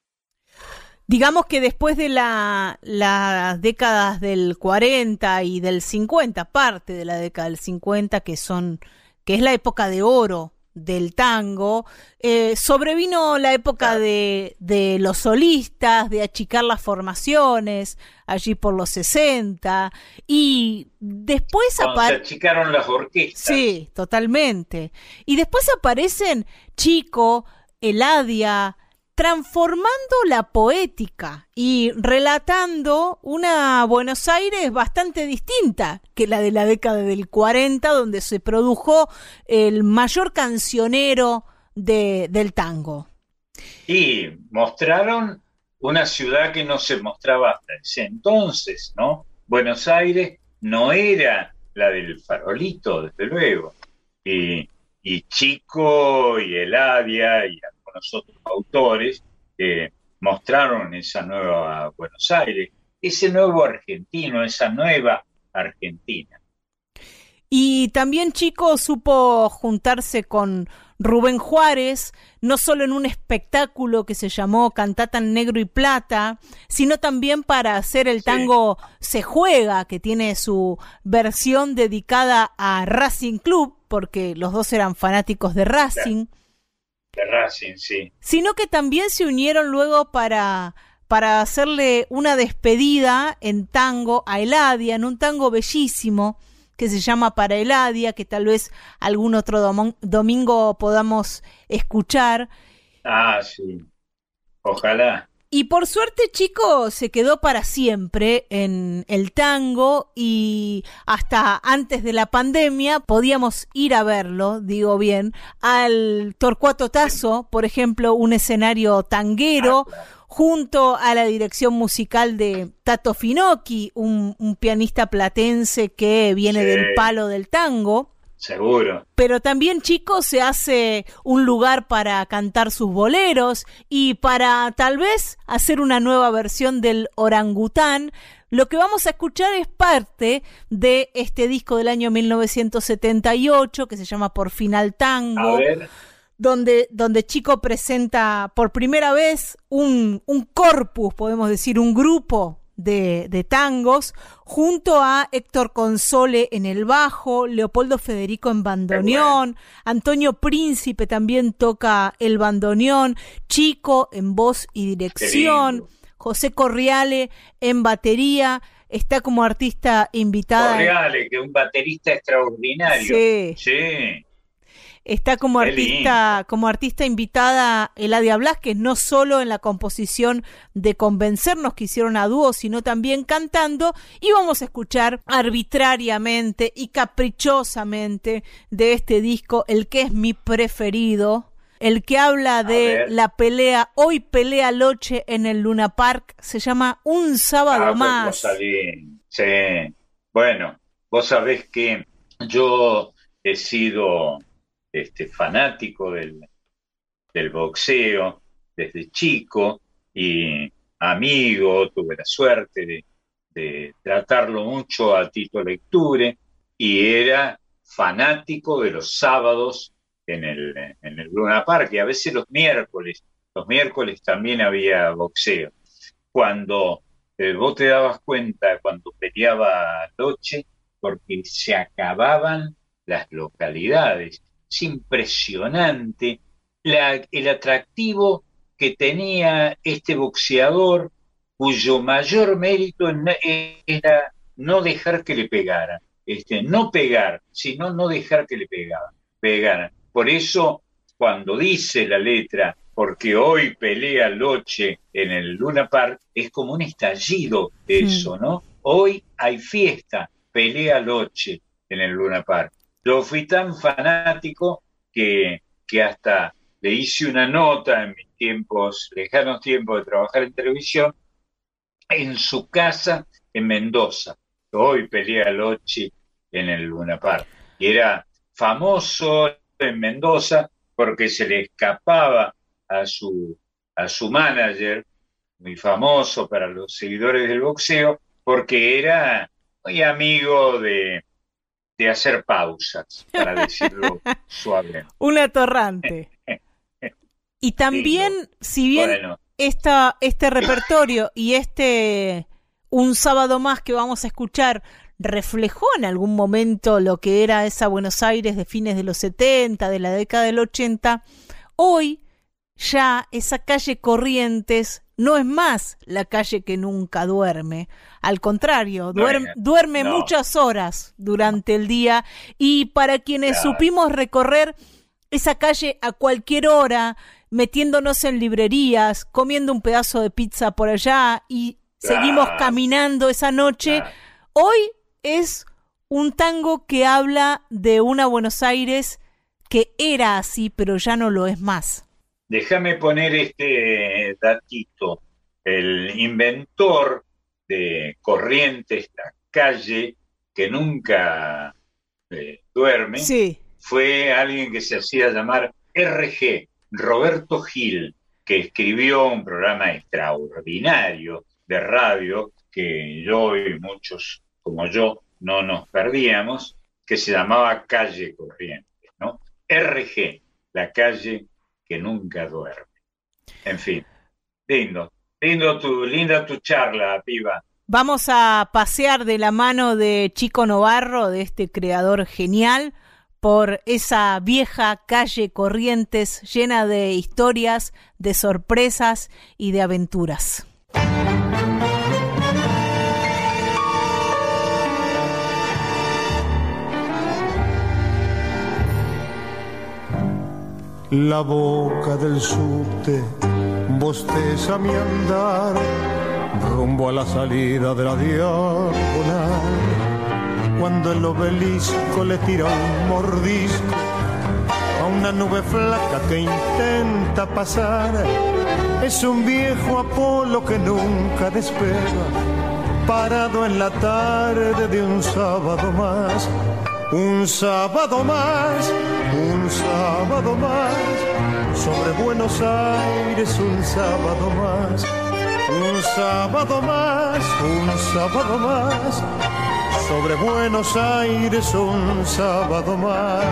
Digamos que después de la- las décadas del 40 y del 50, parte de la década del 50, que son, que es la época de oro del tango, eh, sobrevino la época de, de los solistas, de achicar las formaciones, allí por los 60, y después Cuando se apare- achicaron las orquestas. Sí, totalmente. Y después aparecen Chico, Eladia, transformando la poética y relatando una Buenos Aires bastante distinta que la de la década del 40, donde se produjo el mayor cancionero de- del tango. Y mostraron una ciudad que no se mostraba hasta ese entonces, ¿no? Buenos Aires no era la del farolito, desde luego. Y, y Chico y Eladia y algunos otros autores eh, mostraron esa nueva Buenos Aires, ese nuevo argentino, esa nueva Argentina. Y también Chico supo juntarse con Rubén Juárez, no solo en un espectáculo que se llamó Cantata en Negro y Plata, sino también para hacer el tango Se Juega, que tiene su versión dedicada a Racing Club, porque los dos eran fanáticos de Racing, De Racing, sí. sino que también se unieron luego para, para hacerle una despedida en tango a Eladia, en un tango bellísimo que se llama Para Eladia, que tal vez algún otro domingo podamos escuchar. Ah, sí. Ojalá. Y por suerte, chico, se quedó para siempre en el tango y hasta antes de la pandemia podíamos ir a verlo, digo bien, al Torcuato Tazo, por ejemplo, un escenario tanguero, junto a la dirección musical de Tato Finocchi, un, un pianista platense que viene Sí. del palo del tango. Seguro. Pero también, chicos, se hace un lugar para cantar sus boleros y para tal vez hacer una nueva versión del orangután. Lo que vamos a escuchar es parte de este disco del año 1978 que se llama Por Final Tango A ver. donde, donde Chico presenta por primera vez un, un corpus, podemos decir, un grupo de, de tangos, junto a Héctor Console en el bajo, Leopoldo Federico en bandoneón, Antonio Príncipe también toca el bandoneón, Chico en voz y dirección, José Corriale en batería, está como artista invitada. Correale, que es un baterista extraordinario. Sí. Sí. Está como artista, como artista invitada Eladia Blasquez, no solo en la composición de Convencernos que hicieron a dúo, sino también cantando. Y vamos a escuchar arbitrariamente y caprichosamente de este disco, el que es mi preferido, el que habla de la pelea, hoy pelea Loche en el Luna Park, se llama Un sábado Ah, pues, más. Sí. Bueno, vos sabés que yo he sido este, fanático del, boxeo desde chico y amigo, tuve la suerte de, de tratarlo mucho a Tito Lecture y era fanático de los sábados en el, en el Luna Park y a veces los miércoles. Los miércoles también había boxeo. Cuando eh, vos te dabas cuenta cuando peleaba Loche, porque se acababan las localidades. Es impresionante la- el atractivo que tenía este boxeador, cuyo mayor mérito era no dejar que le pegaran. Este, no pegar, sino no dejar que le pegaban, pegaran. Por eso, cuando dice la letra, porque hoy pelea Loche en el Luna Park, es como un estallido eso, ¿no? Hoy hay fiesta, pelea Loche en el Luna Park. Fui tan fanático que, que hasta le hice una nota en mis tiempos, lejanos tiempos de trabajar en televisión, en su casa en Mendoza. Hoy pelea Loche en el Luna Park. Y era famoso en Mendoza porque se le escapaba a su, a su manager, muy famoso para los seguidores del boxeo, porque era muy amigo de, de hacer pausas, para decirlo suave. Un atorrante. Y también, si bien Bueno. esta, este repertorio y este un sábado más que vamos a escuchar reflejó en algún momento lo que era esa Buenos Aires de fines de los 70, de la década del 80, hoy ya esa calle Corrientes no es más la calle que nunca duerme. Al contrario, duerme, duerme no. muchas horas durante el día y para quienes Claro. supimos recorrer esa calle a cualquier hora, metiéndonos en librerías, comiendo un pedazo de pizza por allá y seguimos caminando esa noche, hoy es un tango que habla de una Buenos Aires que era así, pero ya no lo es más. Déjame poner este datito. El inventor de Corrientes, la calle que nunca eh, duerme, Sí. fue alguien que se hacía llamar RG, Roberto Gil, que escribió un programa extraordinario de radio que yo y muchos como yo no nos perdíamos, que se llamaba Calle Corrientes, ¿no? RG, la calle que nunca duerme. En fin, lindo, lindo tu, linda tu charla, piba. Vamos a pasear de la mano de Chico Novarro, de este creador genial, por esa vieja calle Corrientes llena de historias, de sorpresas y de aventuras. La boca del subte bosteza mi andar rumbo a la salida de la diagonal. Cuando el obelisco le tira un mordisco a una nube flaca que intenta pasar, es un viejo Apolo que nunca despega, parado en la tarde de un sábado más. Un sábado más, un sábado más, sobre Buenos Aires un sábado más, un sábado más, un sábado más, sobre Buenos Aires un sábado más.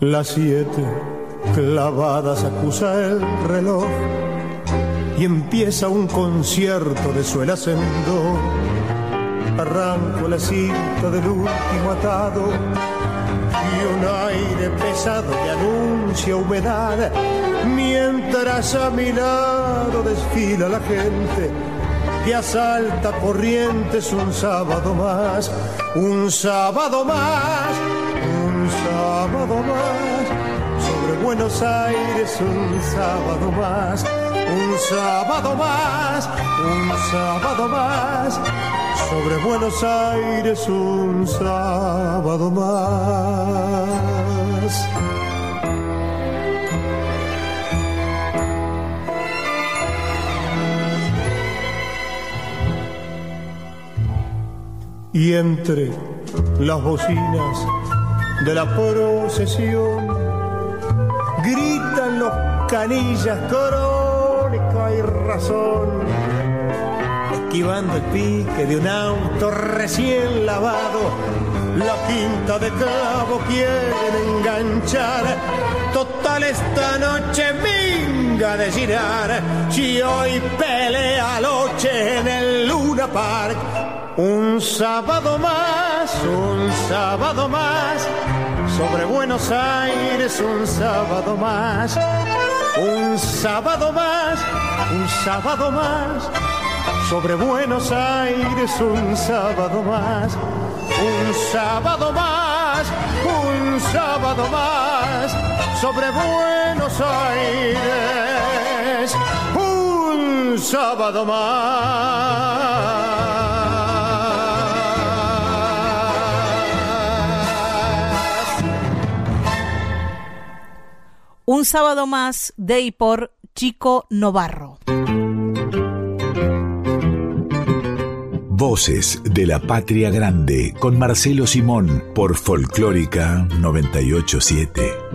Las siete clavadas acusa el reloj y empieza un concierto de en do. Arranco la cinta del último atado y un aire pesado que anuncia humedad mientras a mi lado desfila la gente que asalta corrientes un sábado más, un sábado más, un sábado más, sobre Buenos Aires un sábado más, un sábado más, un sábado más, sobre Buenos Aires un sábado más. y entre las bocinas de la procesión gritan los canillas crónica y razón. Esquivando el pique de un auto recién lavado la quinta de cabo quieren enganchar. Total esta noche minga de girar si hoy pelea noche en el Luna Park. Un sábado más, un sábado más, sobre Buenos Aires un sábado más, un sábado más, un sábado más, sobre Buenos Aires un sábado más, un sábado más, un sábado más, sobre Buenos Aires un sábado más. Un sábado más de y por Chico Novarro. Voces de la Patria Grande con Marcelo Simón por Folclórica 987.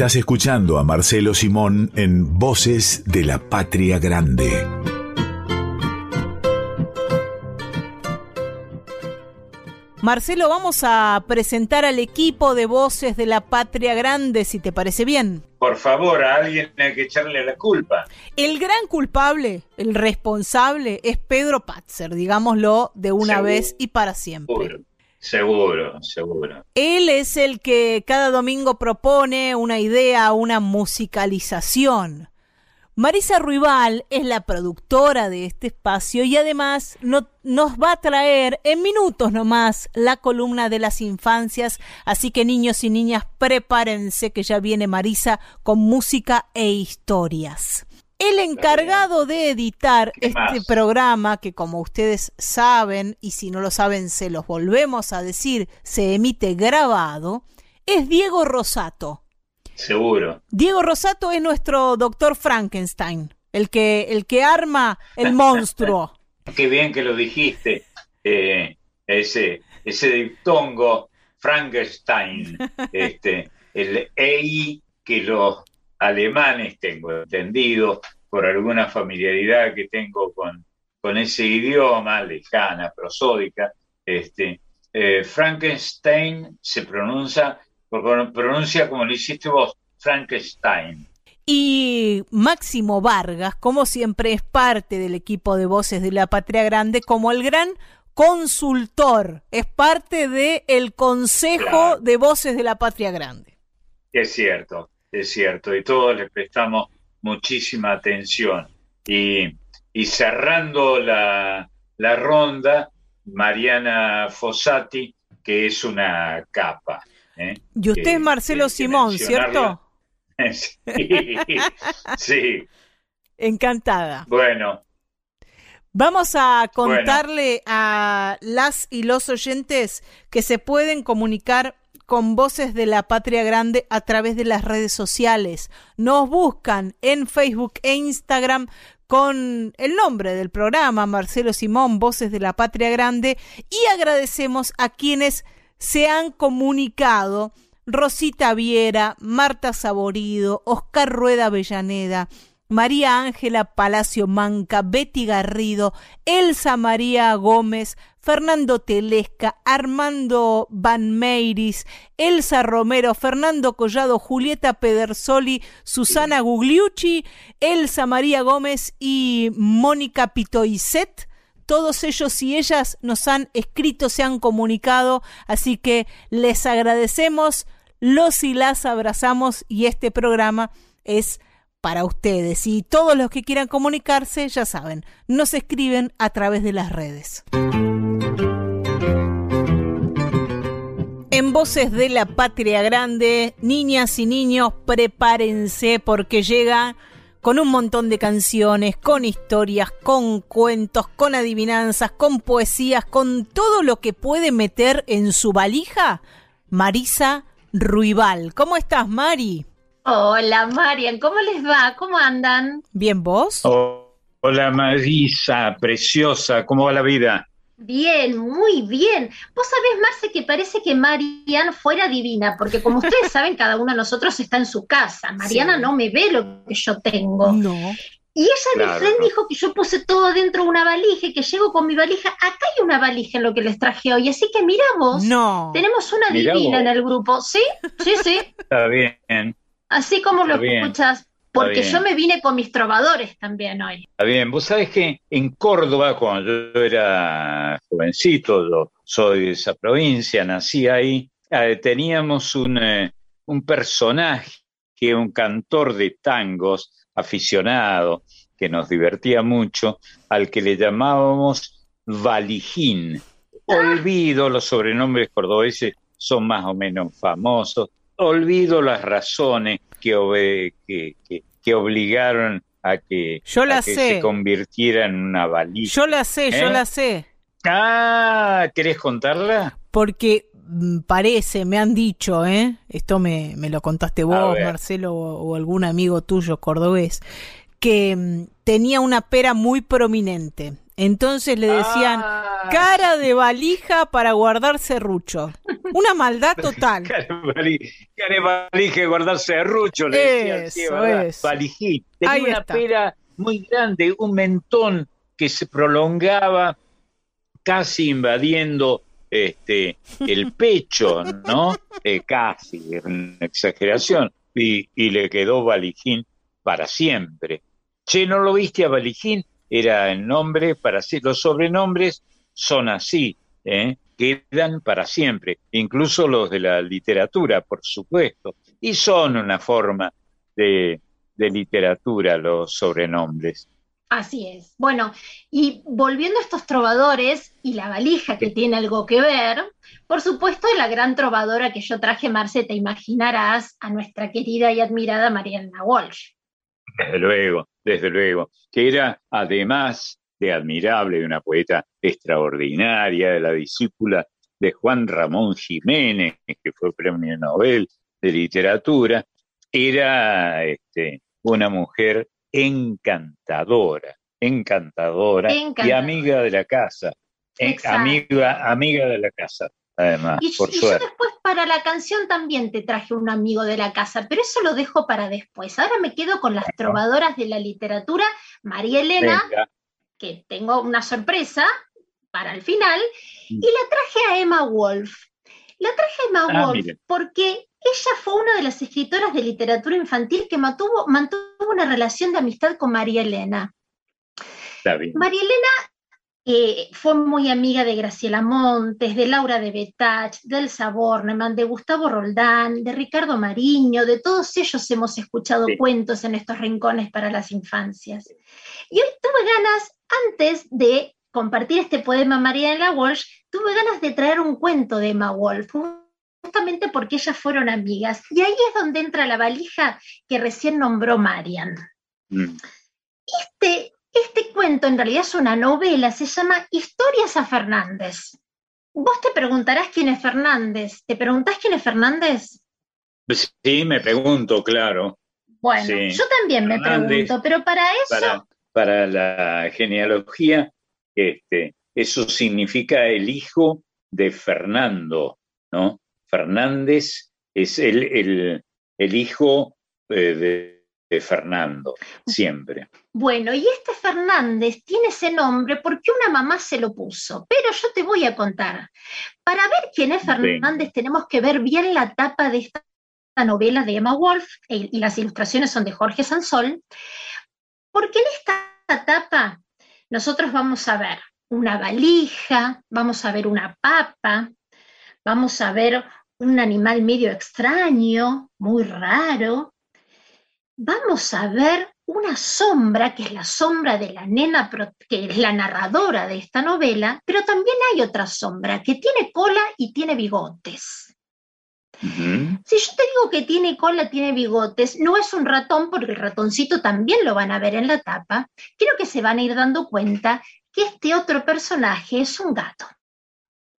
Estás escuchando a Marcelo Simón en Voces de la Patria Grande. Marcelo, vamos a presentar al equipo de Voces de la Patria Grande, si te parece bien. Por favor, a alguien hay que echarle la culpa. El gran culpable, el responsable, es Pedro Patzer, digámoslo de una Seguro. vez y para siempre. Seguro, seguro, seguro. Él es el que cada domingo propone una idea, una musicalización. Marisa Ruibal es la productora de este espacio y además no- nos va a traer en minutos nomás la columna de las infancias, así que niños y niñas prepárense que ya viene Marisa con música e historias. El encargado de editar ¿Qué este más? programa, que como ustedes saben, y si no lo saben se los volvemos a decir, se emite grabado, es Diego Rosato. Seguro. Diego Rosato es nuestro doctor Frankenstein, el que, el que arma el monstruo. Qué bien que lo dijiste. eh, ese, ese diptongo Frankenstein, este, el EI que los alemanes tengo entendido por alguna familiaridad que tengo con, con ese idioma lejana, prosódica, este, eh, Frankenstein se pronuncia, pronuncia como lo hiciste vos, Frankenstein. Y Máximo Vargas, como siempre, es parte del equipo de Voces de la Patria Grande como el gran consultor, es parte del el Consejo Claro. de Voces de la Patria Grande. Es cierto, es cierto, y todos le prestamos muchísima atención. Y, y cerrando la, la ronda, Mariana Fossati, que es una capa. ¿eh? Y usted Que- es Marcelo que- Simón. ¿cierto? sí, sí, Encantada. bueno, Vamos a contarle a las y los oyentes que se pueden comunicar con Voces de la Patria Grande a través de las redes sociales. Nos buscan en Facebook e Instagram con el nombre del programa, Marcelo Simón, Voces de la Patria Grande, y agradecemos a quienes se han comunicado Rosita Viera, Marta Saborido, Oscar Rueda Avellaneda, María Ángela Palacio Manca, Betty Garrido, Elsa María Gómez, Fernando Telesca, Armando Van Meiris, Elsa Romero, Fernando Collado, Julieta Pedersoli, Susana Gugliucci, Elsa María Gómez y Mónica Pitoicet. Todos ellos y ellas nos han escrito, se han comunicado, así que les agradecemos, los y las abrazamos y este programa es para ustedes. Y todos los que quieran comunicarse, ya saben, nos escriben a través de las redes. En Voces de la Patria Grande, niñas y niños, prepárense porque llega con un montón de canciones, con historias, con cuentos, con adivinanzas, con poesías, con todo lo que puede meter en su valija, Marisa Ruibal. ¿Cómo estás, Mari? Hola, Marian, ¿cómo les va? ¿Cómo andan? Bien, ¿vos? Oh, hola, Marisa, preciosa, ¿cómo va la vida? Bien, muy bien. Vos sabés, Marce, que parece que Marian fuera divina, porque como ustedes saben, cada uno de nosotros está en su casa. Mariana Sí. no me ve lo que yo tengo. No. Y ella Claro, de frente no. dijo que yo puse todo dentro de una valija y que llego con mi valija. Acá hay una valija en lo que les traje hoy, así que mira vos. No. Tenemos una Mirá divina vos. en el grupo, ¿sí? Sí, sí. Está bien, Así como lo bien, escuchas. Porque yo me vine con mis trovadores también hoy. está bien. Vos sabés que en Córdoba, cuando yo era jovencito, yo soy de esa provincia, nací ahí, eh, teníamos un, eh, un personaje, un cantor de tangos aficionado, que nos divertía mucho, al que le llamábamos Valijín. Olvido los sobrenombres cordobeses, son más o menos famosos. Olvido las razones que, que, que- que obligaron a que, Yo a la que sé. se convirtiera en una valija. Yo la sé, yo ¿Eh? la sé. Ah, ¿querés contarla? Porque mm, parece, me han dicho, ¿eh? Esto me, me lo contaste vos. Marcelo, o, o algún amigo tuyo cordobés, que mm, tenía una pera muy prominente. Entonces le decían Ah, cara de valija para guardar serrucho. Una maldad total. Vali- care valija y guardarse de rucho, le decían, Eso. Valijí. Tenía Ahí una está. pera muy grande, un mentón que se prolongaba casi invadiendo este el pecho, ¿no? Eh, casi, es una exageración. Y, y le quedó Valijín para siempre. Che, ¿no lo viste a Valijín? Era el nombre para sí. Los sobrenombres son así, ¿eh? quedan para siempre, incluso los de la literatura, por supuesto, y son una forma de, de literatura los sobrenombres. Así es. Bueno, y volviendo a estos trovadores y la valija que tiene algo que ver, por supuesto, la gran trovadora que yo traje, Marce, te imaginarás, a nuestra querida y admirada Mariana Walsh. Desde luego, desde luego, que era además de admirable, de una poeta extraordinaria, de la discípula de Juan Ramón Jiménez, que fue premio Nobel de literatura, era este, una mujer encantadora, encantadora, y amiga de la casa, eh, amiga, amiga de la casa, además, Y, por y yo después para la canción también te traje un amigo de la casa, pero eso lo dejo para después. Ahora me quedo con las trovadoras de la literatura, María Elena, Venga. que tengo una sorpresa para el final, y Mm. la traje a Emma Wolf. La traje a Emma Ah, Wolf mire. porque ella fue una de las escritoras de literatura infantil que mantuvo, mantuvo una relación de amistad con María Elena. María Elena eh, fue muy amiga de Graciela Montes, de Laura de Betach, de Elsa Bornemann, de Gustavo Roldán, de Ricardo Mariño, de todos ellos hemos escuchado Sí. cuentos en estos rincones para las infancias. Y hoy tuve ganas, antes de compartir este poema María Elena Walsh, tuve ganas de traer un cuento de Emma Wolf, justamente porque ellas fueron amigas. Y ahí es donde entra la valija que recién nombró Marian. Mm. Este, este cuento en realidad es una novela, se llama Historias a Fernández. Vos te preguntarás quién es Fernández. ¿Te preguntás quién es Fernández? Sí, me pregunto, claro. Bueno, Sí. yo también me pregunto, pero para eso, para, para la genealogía, este, eso significa el hijo de Fernando, ¿no? Fernández Es el, el, el hijo eh, de, de Fernando, siempre. Bueno, y este Fernández tiene ese nombre porque una mamá se lo puso, pero yo te voy a contar. Para ver quién es Fernández tenemos que ver bien la tapa de esta novela de Emma Wolf y las ilustraciones son de Jorge Sansol, porque en esta tapa nosotros vamos a ver una valija, vamos a ver una papa, vamos a ver un animal medio extraño, muy raro, vamos a ver una sombra, que es la sombra de la nena, que es la narradora de esta novela, pero también hay otra sombra que tiene cola y tiene bigotes. Si yo te digo que tiene cola, tiene bigotes, no es un ratón porque el ratoncito también lo van a ver en la tapa, creo que se van a ir dando cuenta que este otro personaje es un gato.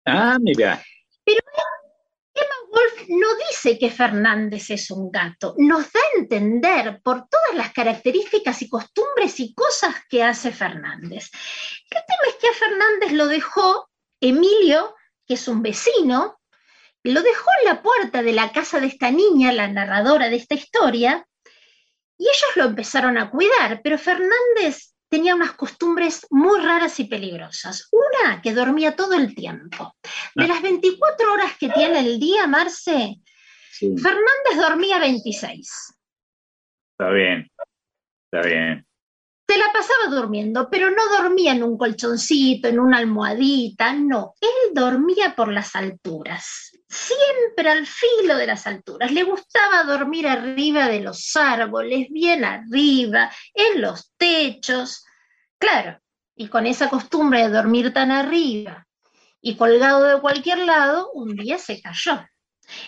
Ah, mira. Pero Wolf no dice que Fernández es un gato, nos da a entender por todas las características y costumbres y cosas que hace Fernández. El tema es que a Fernández lo dejó Emilio, que es un vecino, lo dejó en la puerta de la casa de esta niña, la narradora de esta historia, y ellos lo empezaron a cuidar, pero Fernández tenía unas costumbres muy raras y peligrosas. Una, que dormía todo el tiempo. De las 24 horas que tiene el día, Marce, Sí, Fernández dormía 26. está bien. Está bien. Se la pasaba durmiendo, pero no dormía en un colchoncito, en una almohadita, no. Él dormía por las alturas, siempre al filo de las alturas. Le gustaba dormir arriba de los árboles, bien arriba, en los techos. Claro, y con esa costumbre de dormir tan arriba y colgado de cualquier lado, un día se cayó.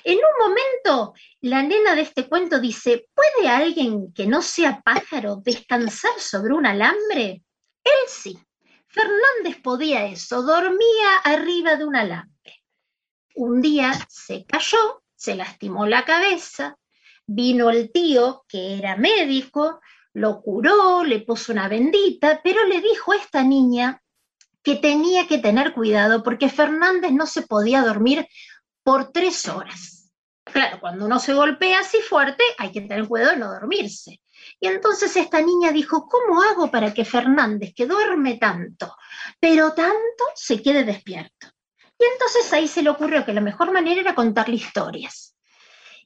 En un momento, la nena de este cuento dice, ¿puede alguien que no sea pájaro descansar sobre un alambre? Él sí. Fernández podía eso, dormía arriba de un alambre. Un día se cayó, se lastimó la cabeza, vino el tío, que era médico, lo curó, le puso una bendita, pero le dijo a esta niña que tenía que tener cuidado porque Fernández no se podía dormir por tres horas. Claro, cuando uno se golpea así fuerte, hay que tener cuidado de no dormirse. Y entonces esta niña dijo, ¿cómo hago para que Fernández, que duerme tanto, pero tanto, se quede despierto? Y entonces ahí se le ocurrió que la mejor manera era contarle historias.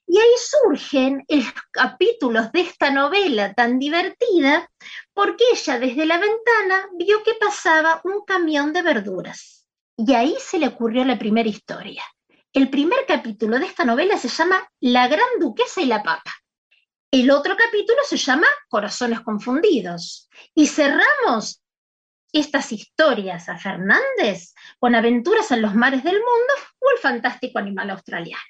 Y ahí surgen los capítulos de esta novela tan divertida, porque ella desde la ventana vio que pasaba un camión de verduras. Y ahí se le ocurrió la primera historia. El primer capítulo de esta novela se llama La Gran Duquesa y la Papa. El otro capítulo se llama Corazones Confundidos. Y cerramos estas historias a Fernández con aventuras en los mares del mundo o el fantástico animal australiano.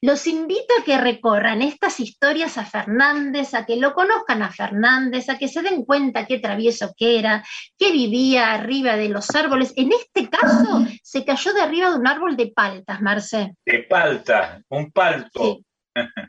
Los invito a que recorran estas historias a Fernández, a que lo conozcan a Fernández, a que se den cuenta qué travieso que era, que vivía arriba de los árboles. En este caso, se cayó de arriba de un árbol de paltas, Marce. De palta, un palto. Sí.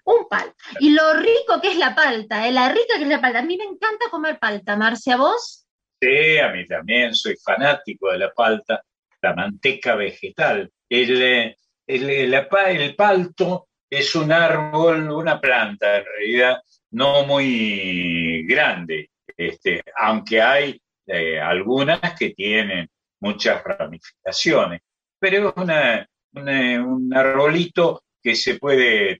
Un palta. Y lo rico que es la palta, ¿eh? la rica que es la palta. A mí me encanta comer palta, Marce, ¿a vos? A mí también, soy fanático de la palta, la manteca vegetal. El, eh, el, el, palto es un árbol, una planta en realidad no muy grande, este, aunque hay eh, algunas que tienen muchas ramificaciones, pero es una, un arbolito que se puede.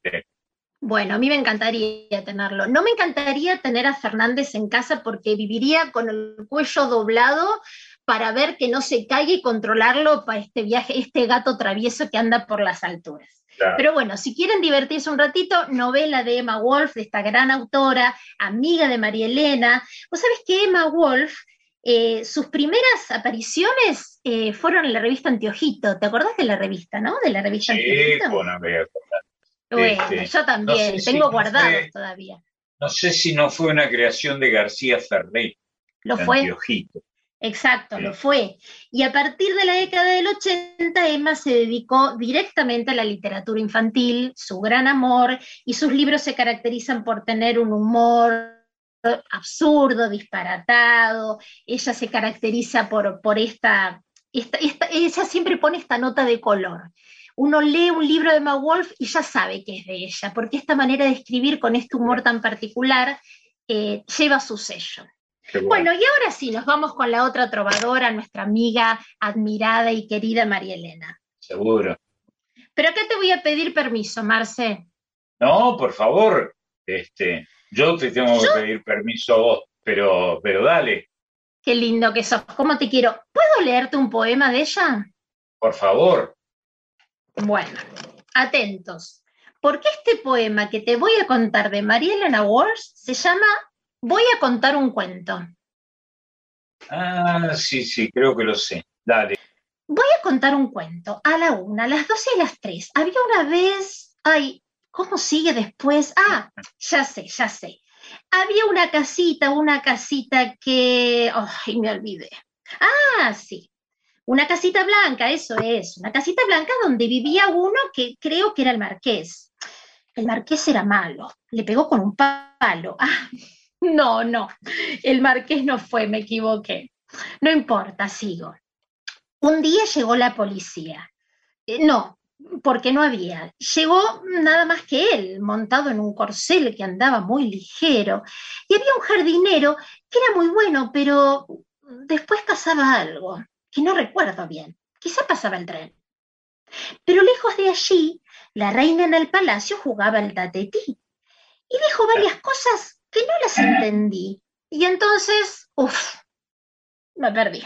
Bueno, a mí me encantaría tenerlo. No me encantaría tener a Fernández en casa porque viviría con el cuello doblado para ver que no se caiga y controlarlo para este viaje, este gato travieso que anda por las alturas. Claro. Pero bueno, si quieren divertirse un ratito, novela de Emma Wolf, de esta gran autora, amiga de María Elena. Vos sabés que Emma Wolf, eh, sus primeras apariciones eh, fueron en la revista Antiojito. ¿Te acordás de la revista, no? De la revista Sí, Antiojito. bueno, Bueno, Este, yo también, no sé si tengo no guardados fue- todavía. No sé si no fue una creación de García Ferré, Lo fue, Antiojito. exacto, Sí. lo fue. Y a partir de la década del 80, Emma se dedicó directamente a la literatura infantil, su gran amor, y sus libros se caracterizan por tener un humor absurdo, disparatado. Ella se caracteriza por, por esta, esta, esta- ella siempre pone esta nota de color. Uno lee un libro de Mawolf y ya sabe que es de ella, porque esta manera de escribir con este humor tan particular eh, lleva su sello. Bueno, y ahora sí, nos vamos con la otra trovadora, nuestra amiga admirada y querida María Elena. Seguro. Pero acá te voy a pedir permiso, Marce. No, por favor. Este, yo te tengo que pedir permiso a vos, pero, pero dale, Qué lindo que sos. ¿Cómo te quiero? ¿Puedo leerte un poema de ella? por favor. Bueno, atentos. Porque este poema que te voy a contar de María Elena Walsh se llama Voy a contar un cuento. Ah, sí, sí, creo que lo sé. Dale. Voy a contar un cuento a la una, a las dos y a las tres. Había una vez, ay, ¿cómo sigue después? Ah, ya sé, ya sé. Había una casita, una casita que, ay, me olvidé. Ah, sí. Una casita blanca, eso es, una casita blanca donde vivía uno que creo que era el marqués. El marqués era malo, le pegó con un palo. Ah, no, no, el marqués no fue, me equivoqué. No importa, sigo. Un día llegó la policía. Eh, no, porque no había. Llegó nada más que él, montado en un corcel que andaba muy ligero. Y había un jardinero que era muy bueno, pero después pasaba algo, que no recuerdo bien. Quizá pasaba el tren. Pero lejos de allí, la reina en el palacio jugaba al tatetí. Y dijo varias cosas que no las entendí. Y entonces, uff, me perdí.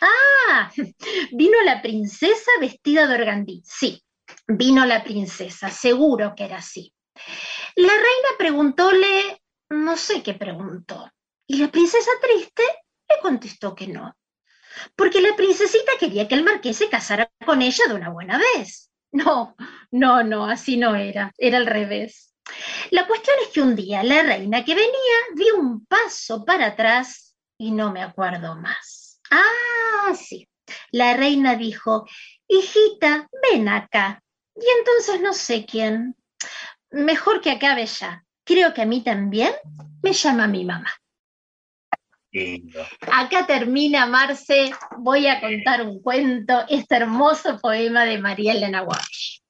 Ah, vino la princesa vestida de organdí. Sí, vino la princesa, seguro que era así. La reina preguntóle, no sé qué preguntó, y la princesa triste le contestó que no, porque la princesita quería que el marqués se casara con ella de una buena vez. No, no, no, así no era, era al revés. La cuestión es que un día la reina que venía dio un paso para atrás y no me acuerdo más. Ah, sí. La reina dijo, hijita, ven acá. Y entonces no sé quién. Mejor que acabe ya. Creo que a mí también me llama mi mamá. Lindo. Acá termina, Marce. Voy a contar un cuento, este hermoso poema de María Elena Walsh.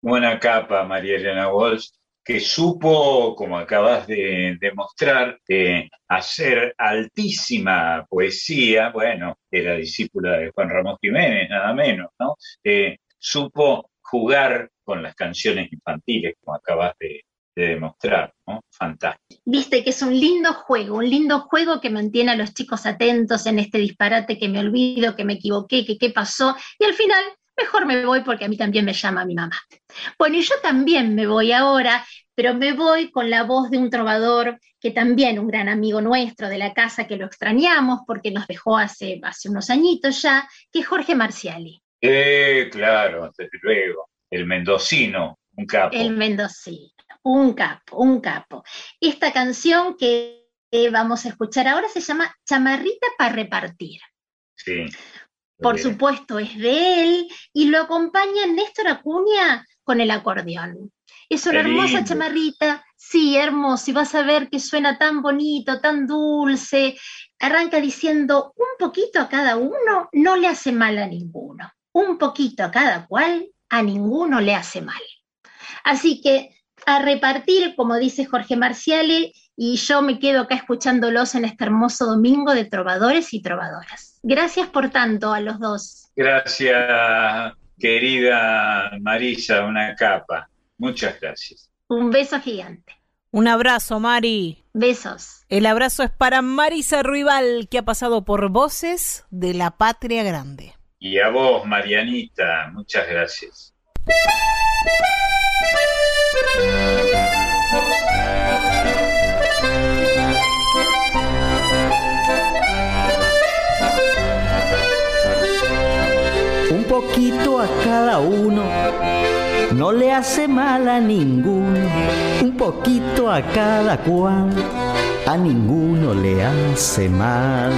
Buena capa, María Elena Walsh, que supo, como acabas de demostrar, eh, hacer altísima poesía. Bueno, era discípula de Juan Ramón Jiménez, nada menos, ¿no? Eh, supo jugar con las canciones infantiles, como acabas de, de demostrar, ¿no? Fantástico. Viste que es un lindo juego, un lindo juego que mantiene a los chicos atentos en este disparate que me olvido, que me equivoqué, que qué pasó, y al final mejor me voy porque a mí también me llama mi mamá. Bueno, y yo también me voy ahora, pero me voy con la voz de un trovador que también un gran amigo nuestro de la casa que lo extrañamos porque nos dejó hace, hace unos añitos ya, que es Jorge Marciali. Eh, claro, desde luego. El mendocino, un capo. El mendocino, un capo, un capo. Esta canción que eh, vamos a escuchar ahora se llama Chamarrita para repartir. Sí. Por Bien. supuesto, es de él y lo acompaña Néstor Acuña con el acordeón. Es una Qué hermosa lindo. chamarrita, sí, hermoso, y vas a ver que suena tan bonito, tan dulce. Arranca diciendo, un poquito a cada uno no le hace mal a ninguno. Un poquito a cada cual a ninguno le hace mal. Así que a repartir, como dice Jorge Marciale, y yo me quedo acá escuchándolos en este hermoso domingo de trovadores y trovadoras. Gracias por tanto a los dos. Gracias, querida Marisa, una capa. Muchas gracias. Un beso gigante. Un abrazo, Mari. Besos. El abrazo es para Marisa Ruibal, que ha pasado por Voces de la Patria Grande. Y a vos, Marianita, muchas gracias. Un poquito a cada uno no le hace mal a ninguno. Un poquito a cada cual a ninguno le hace mal.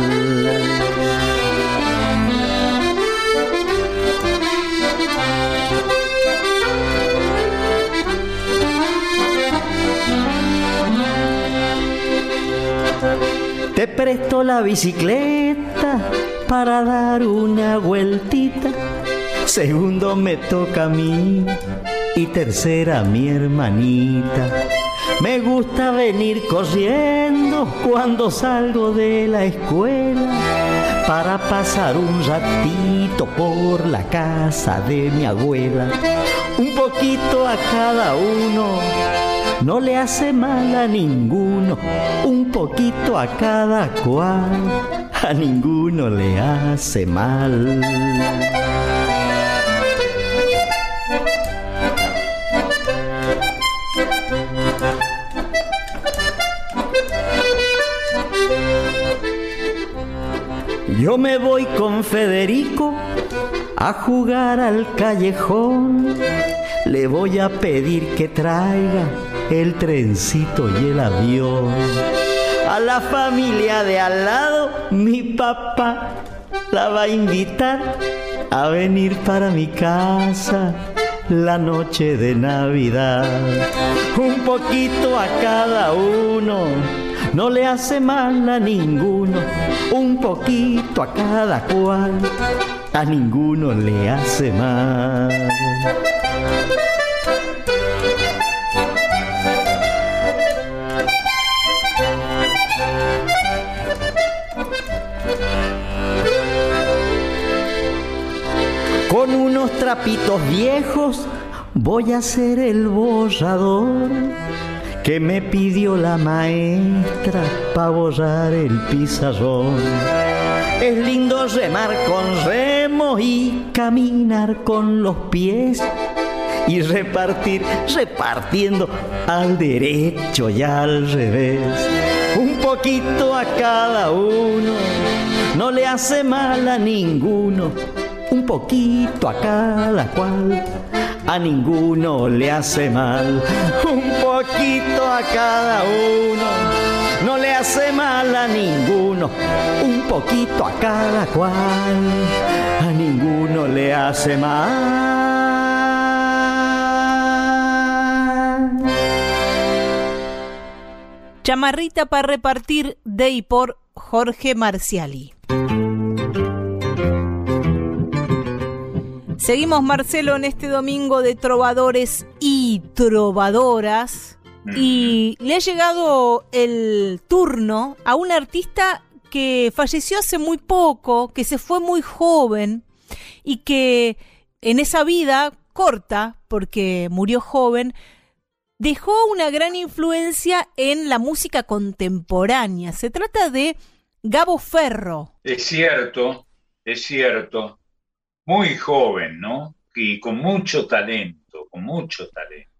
Te presto la bicicleta para dar una vueltita. segundo me toca a mí y tercera a mi hermanita. Me gusta venir corriendo cuando salgo de la escuela para pasar un ratito por la casa de mi abuela. Un poquito a cada uno, no le hace mal a ninguno. Un poquito a cada cual, a ninguno le hace mal. Yo me voy con Federico a jugar al callejón. Le voy a pedir que traiga el trencito y el avión. A la familia de al lado, mi papá la va a invitar a venir para mi casa la noche de Navidad. Un poquito a cada uno, no le hace mal a ninguno. Un poquito a cada cual, a ninguno le hace mal. Viejos voy a hacer el borrador que me pidió la maestra para borrar el pizarrón. Es lindo remar con remo y caminar con los pies y repartir, repartiendo al derecho y al revés. Un poquito a cada uno, no le hace mal a ninguno. Un poquito a cada cual, a ninguno le hace mal. Un poquito a cada uno, no le hace mal a ninguno. Un poquito a cada cual, a ninguno le hace mal. Chamarrita para repartir de y por Jorge Marciali. Seguimos, Marcelo, en este domingo de trovadores y trovadoras. Y le ha llegado el turno a un artista que falleció hace muy poco, que se fue muy joven y que en esa vida corta, porque murió joven, dejó una gran influencia en la música contemporánea. Se trata de Gabo Ferro. Es cierto, es cierto. Muy joven, ¿no? Y con mucho talento, con mucho talento.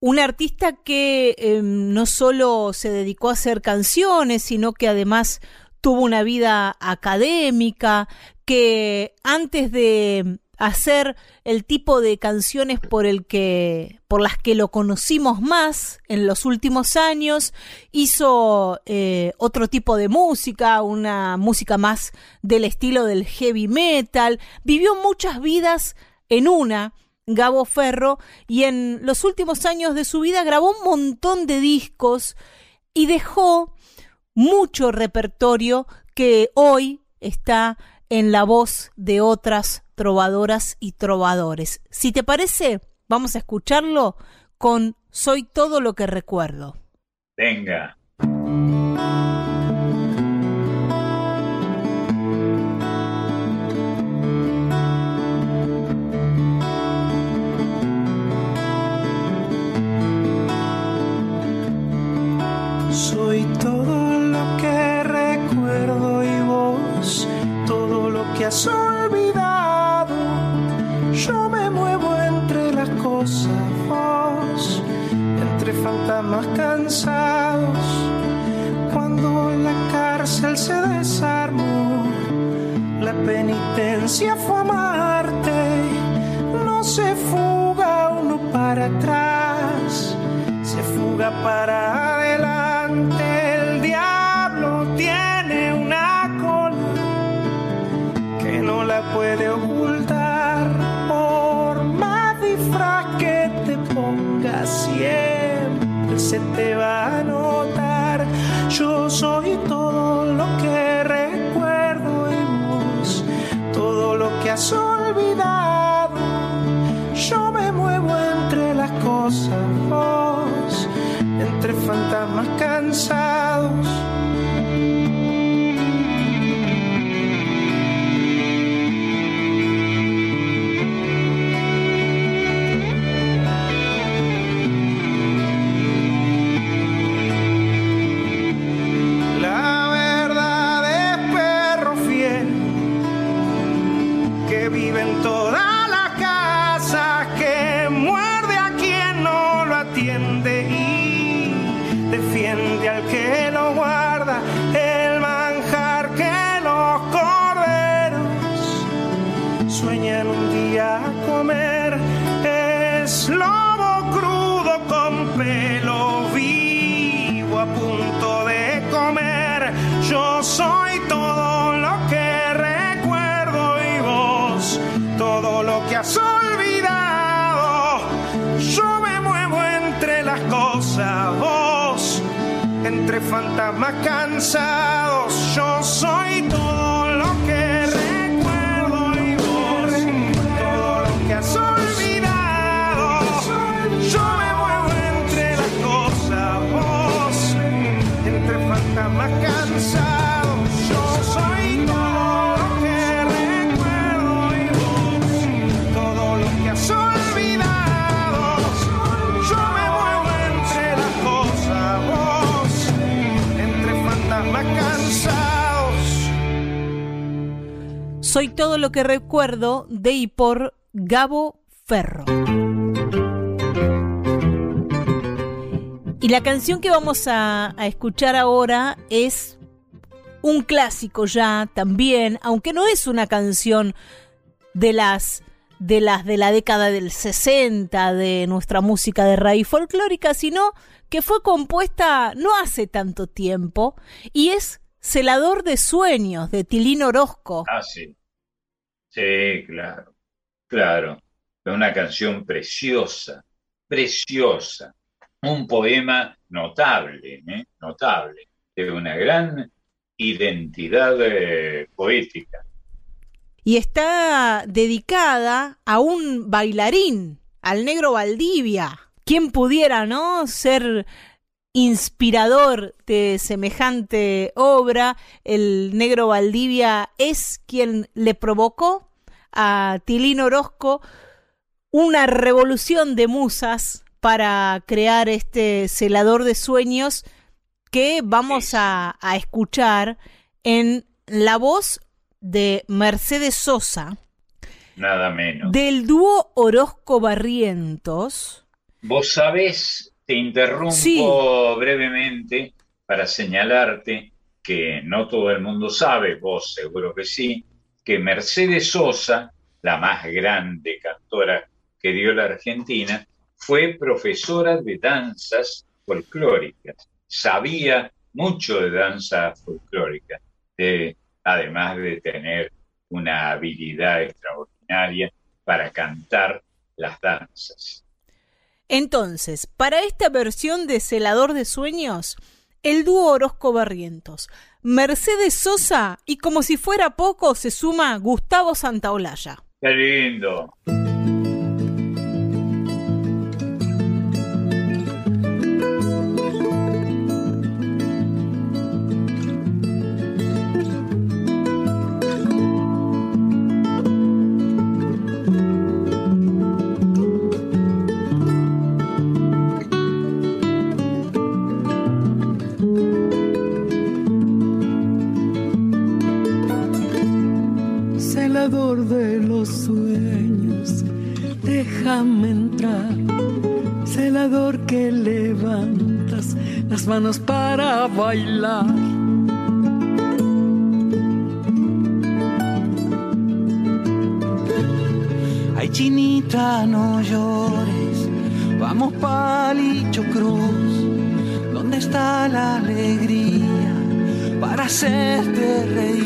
Un artista que eh, no solo se dedicó a hacer canciones, sino que además tuvo una vida académica, que antes de hacer el tipo de canciones por el que por las que lo conocimos más en los últimos años. Hizo eh, otro tipo de música una música más del estilo del heavy metal. Vivió muchas vidas en una Gabo Ferro y en los últimos años de su vida grabó un montón de discos y dejó mucho repertorio que hoy está en la voz de otras trovadoras y trovadores. Si te parece, vamos a escucharlo con Soy todo lo que recuerdo. Venga. Soy has olvidado. Yo me muevo entre las cosas, vos, entre fantasmas cansados. Cuando la cárcel se desarmó, la penitencia fue amarte. No se fuga uno para atrás, se fuga para adelante. puede ocultar por más disfraz que te pongas siempre se te va a notar. Yo soy todo lo que recuerdo en vos todo lo que has olvidado. Yo me muevo entre las cosas vos entre fantasmas cansados. Entre fantasmas cansados. Yo soy Soy todo lo que recuerdo de y por Gabo Ferro. Y la canción que vamos a, escuchar ahora es un clásico ya también, aunque no es una canción de las de las de la década del 60 de nuestra música de raíz folclórica, sino que fue compuesta no hace tanto tiempo y es Celador de Sueños de Tilín Orozco. Ah, sí. Sí, claro. Claro. Es una canción preciosa, preciosa. Un poema notable, ¿eh? notable, de una gran identidad eh, poética. y está dedicada a un bailarín, al negro Valdivia. ¿Quién pudiera, no, ser inspirador de semejante obra? El negro Valdivia es quien le provocó a Tilín Orozco una revolución de musas para crear este celador de sueños que vamos a, a escuchar en la voz de Mercedes Sosa, Nada menos. del dúo Orozco Barrientos. Vos sabés, te interrumpo Sí. brevemente para señalarte que no todo el mundo sabe, vos seguro que sí, que Mercedes Sosa, la más grande cantora que dio la Argentina, fue profesora de danzas folclóricas. Sabía mucho de danza folclórica, de- además de tener una habilidad extraordinaria para cantar las danzas. Entonces, para esta versión de Celador de Sueños, el dúo Orozco Barrientos, Mercedes Sosa y como si fuera poco se suma Gustavo Santaolalla. Qué lindo. Sueños, déjame entrar, celador que levantas las manos para bailar. Ay, chinita, no llores, vamos palicho cruz, ¿dónde está la alegría para hacerte reír?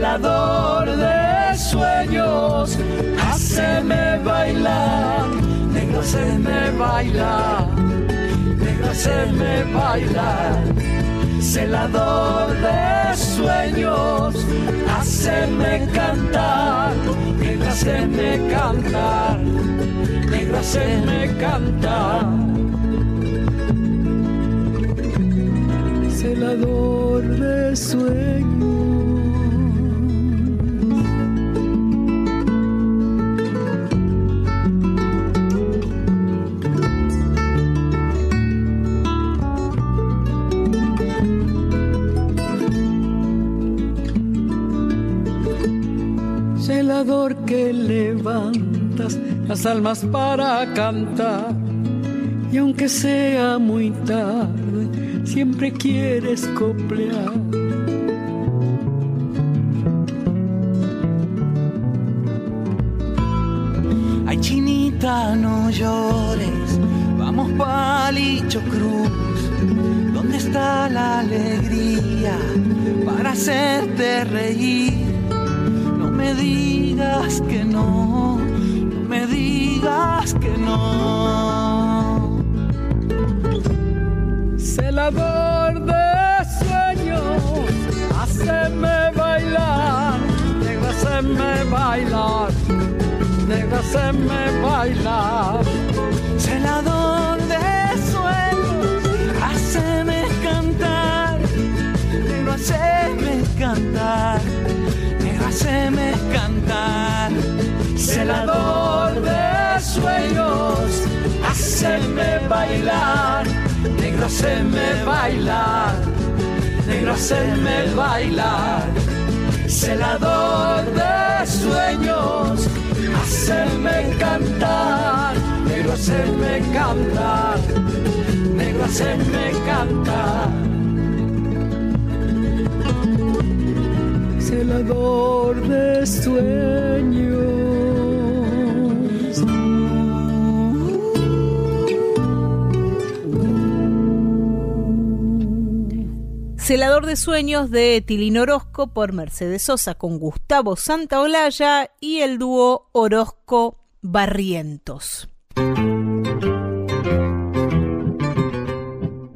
Celador de sueños, haceme bailar, negro haceme bailar, negro haceme bailar. celador de sueños, haceme cantar, negra, haceme cantar, negra, haceme cantar. Celador de sueños. Las almas para cantar y aunque sea muy tarde siempre quieres coplear. Ay, chinita, no llores, vamos palicho cruz. ¿Dónde está la alegría para hacerte reír? No me digas que no, digas que no. Celador de sueños, haceme bailar, negra, haceme bailar, negra, haceme bailar. Celador de sueños, haceme cantar, negro, haceme cantar, negro, haceme cantar. Celador sueños, haceme bailar, negro, haceme bailar, negro, haceme bailar. Celador de sueños, haceme cantar, negro, haceme cantar, negro, haceme cantar. Celador de sueños. Celador de Sueños de Tilín Orozco por Mercedes Sosa con Gustavo Santaolalla y el dúo Orozco Barrientos.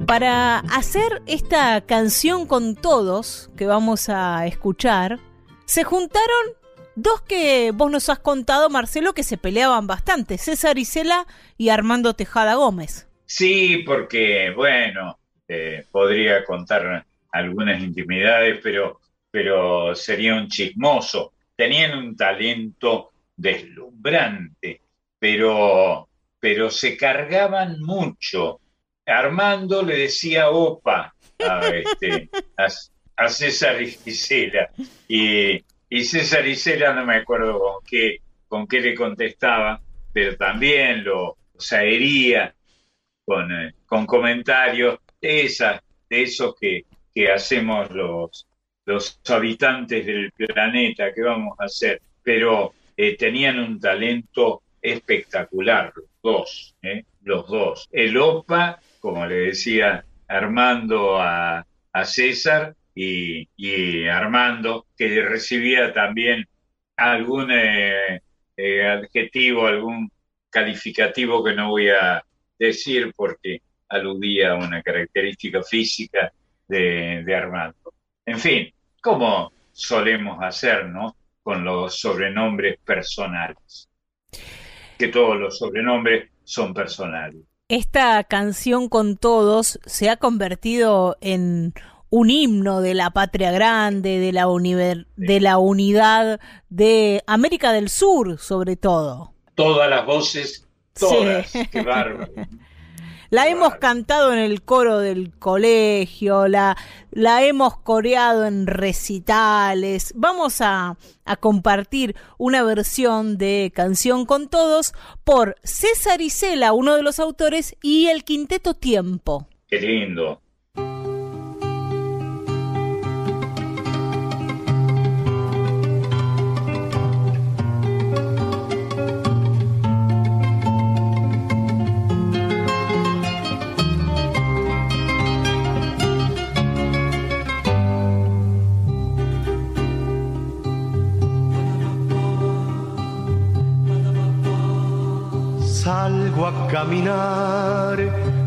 Para hacer esta canción con todos que vamos a escuchar, se juntaron dos que vos nos has contado, Marcelo, que se peleaban bastante, César Isela y Armando Tejada Gómez. Sí, porque, bueno, eh, podría contar algunas intimidades, pero, pero sería un chismoso. Tenían un talento deslumbrante, pero, pero se cargaban mucho. Armando le decía opa a, este, César Isela y, y César Isela no me acuerdo con qué, con qué le contestaba, pero también lo, o sea, hería con, eh, con comentarios de, esas, de esos que, que hacemos los, los habitantes del planeta, que vamos a hacer, pero eh, tenían un talento espectacular, los dos, ¿eh? los dos. El OPA, como le decía Armando a, a César, y, y, Armando, que recibía también algún eh, adjetivo, algún calificativo que no voy a decir porque aludía a una característica física de, de Armando. En fin, como solemos hacer, ¿no? Con los sobrenombres personales. Que todos los sobrenombres son personales. Esta canción con todos se ha convertido en un himno de la patria grande, de la, univer de la unidad de América del Sur, sobre todo. Todas las voces, todas, sí. qué bárbaro. La hemos cantado en el coro del colegio, la, la hemos coreado en recitales. Vamos a, a, compartir una versión de Canción con Todos por César Isela, uno de los autores, y el Quinteto Tiempo. Qué lindo.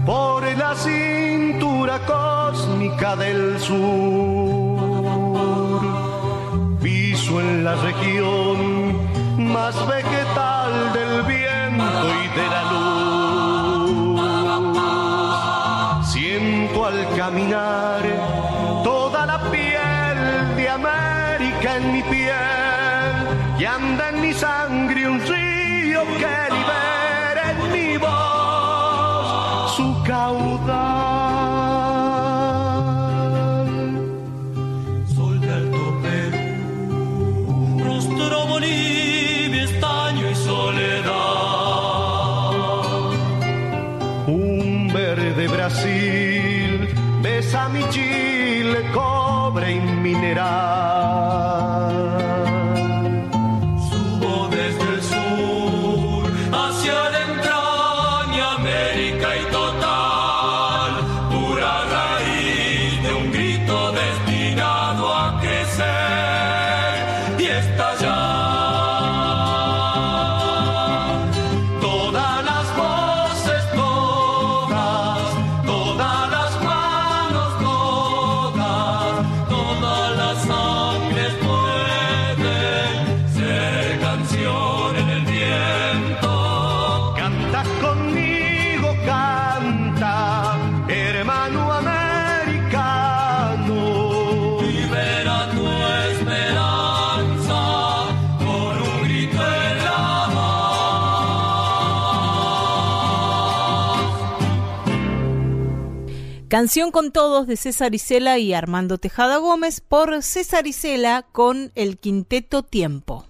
Por la cintura cósmica del sur. Piso en la región más vegetal del viento y de la luz. Siento al caminar toda la piel de América en mi piel y anda en mi sangre un río caudal. Sol de Alto Perú, rostro Bolivia, estaño y soledad. Un verde Brasil besa mi Chile, cobre y mineral. Canción con todos de César Isela y Armando Tejada Gómez por César Isela con el quinteto Tiempo.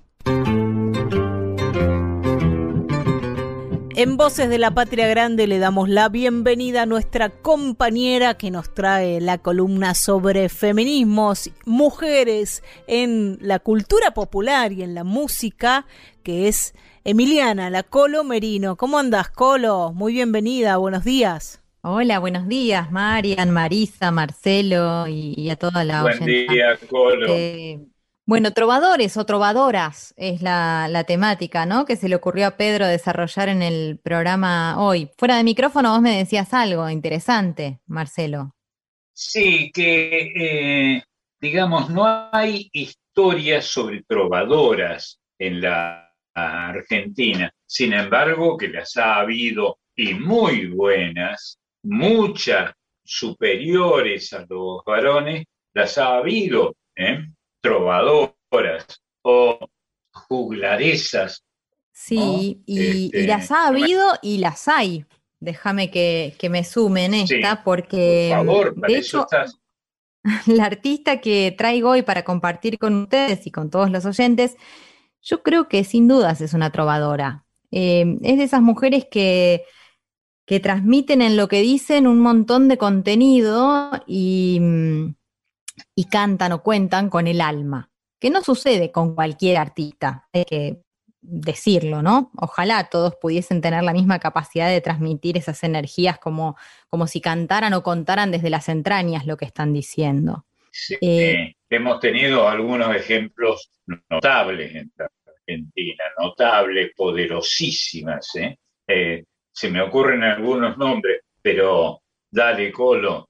En Voces de la Patria Grande le damos la bienvenida a nuestra compañera que nos trae la columna sobre feminismos, mujeres en la cultura popular y en la música, que es Emiliana, la Colo Merino. ¿Cómo andas, Colo? Muy bienvenida, buenos días. Hola, buenos días, Marian, Marisa, Marcelo y, y a toda la Buen oyenta. día, Colo. Eh, bueno, trovadores o trovadoras es la, la temática, ¿no? Que se le ocurrió a Pedro desarrollar en el programa hoy. Fuera de micrófono vos me decías algo interesante, Marcelo. Sí, que eh, digamos, no hay historias sobre trovadoras en la Argentina. Sin embargo, que las ha habido y muy buenas, muchas superiores a los varones, las ha habido, ¿eh? trovadoras o juglaresas. Sí, y, y Este, las ha habido y las hay. Déjame que, que me sume en esta, Sí, porque Por favor, para de eso hecho, estás. la artista que traigo hoy para compartir con ustedes y con todos los oyentes, yo creo que sin dudas es una trovadora. Eh, es de esas mujeres que, que transmiten en lo que dicen un montón de contenido y, mm, y cantan o cuentan con el alma, que no sucede con cualquier artista, hay que decirlo, ¿no? Ojalá todos pudiesen tener la misma capacidad de transmitir esas energías como, como si cantaran o contaran desde las entrañas lo que están diciendo. Sí, Eh, hemos tenido algunos ejemplos notables en Argentina, notables, poderosísimas. ¿eh? Eh, se me ocurren algunos nombres, pero dale, Colo,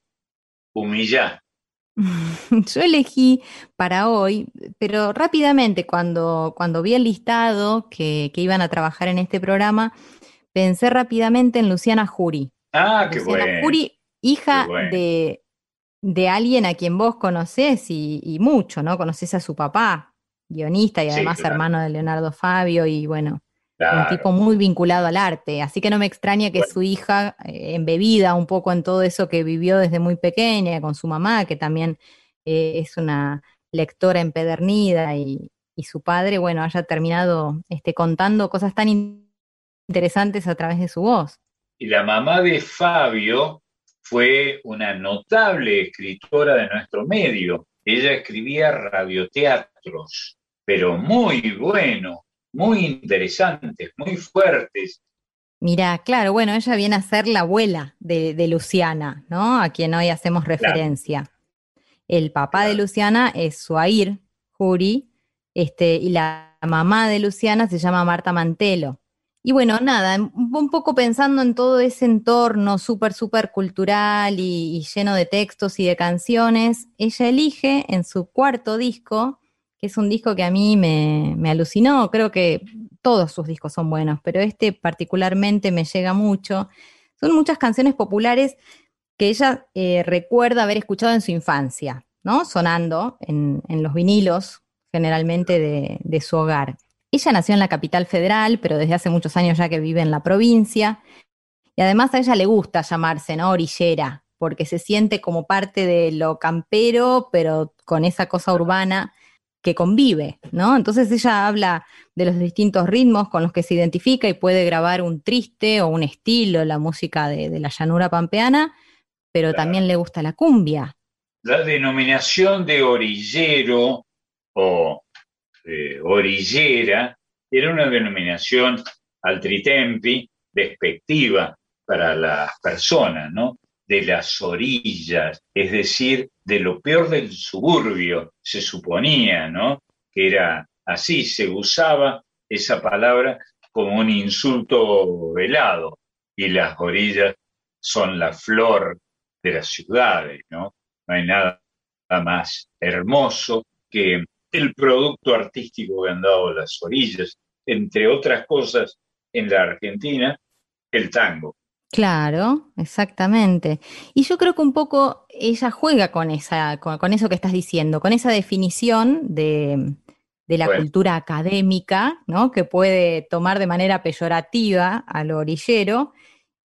humillá. Yo elegí para hoy, pero rápidamente cuando, cuando vi el listado que, que iban a trabajar en este programa, pensé rápidamente en Luciana Jury. Ah, qué Luciana bueno. Jury, hija de, de alguien a quien vos conocés y, y mucho, ¿no? Conocés a su papá, guionista y Sí, además claro. hermano de Leonardo Fabio y bueno, un tipo muy vinculado al arte, así que no me extraña que Bueno. su hija, eh, embebida un poco en todo eso que vivió desde muy pequeña, con su mamá, que también eh, es una lectora empedernida, y, y su padre, bueno, haya terminado este, contando cosas tan in- interesantes a través de su voz. Y la mamá de Fabio fue una notable escritora de nuestro medio. Ella escribía radioteatros, pero muy buenos, muy interesantes, muy fuertes. Mira, claro, bueno, ella viene a ser la abuela de, de Luciana, ¿no? A quien hoy hacemos referencia. El papá de Luciana es Suair Jury, este, y la mamá de Luciana se llama Marta Mantelo. Y bueno, nada, un poco pensando en todo ese entorno súper, súper cultural y, y lleno de textos y de canciones, ella elige en su cuarto disco, que es un disco que a mí me, me alucinó, creo que todos sus discos son buenos, pero este particularmente me llega mucho. Son muchas canciones populares que ella eh, recuerda haber escuchado en su infancia, ¿no? Sonando en, en los vinilos, generalmente de, de su hogar. Ella nació en la capital federal, pero desde hace muchos años ya que vive en la provincia. Y además a ella le gusta llamarse, ¿no? Orillera, porque se siente como parte de lo campero, pero con esa cosa urbana que convive, ¿no? Entonces ella habla de los distintos ritmos con los que se identifica y puede grabar un triste o un estilo, la música de, de la llanura pampeana, pero también le gusta la cumbia. La denominación de orillero o eh, orillera era una denominación altritempi despectiva para las personas, ¿no? De las orillas, es decir, de lo peor del suburbio, se suponía, ¿no? Que era así, se usaba esa palabra como un insulto velado, y las orillas son la flor de las ciudades, ¿no? No hay nada más hermoso que el producto artístico que han dado las orillas, entre otras cosas en la Argentina, el tango. Claro, exactamente. Y yo creo que un poco ella juega con esa, con, con eso que estás diciendo, con esa definición de, de la Bueno. cultura académica, ¿no? Que puede tomar de manera peyorativa al orillero.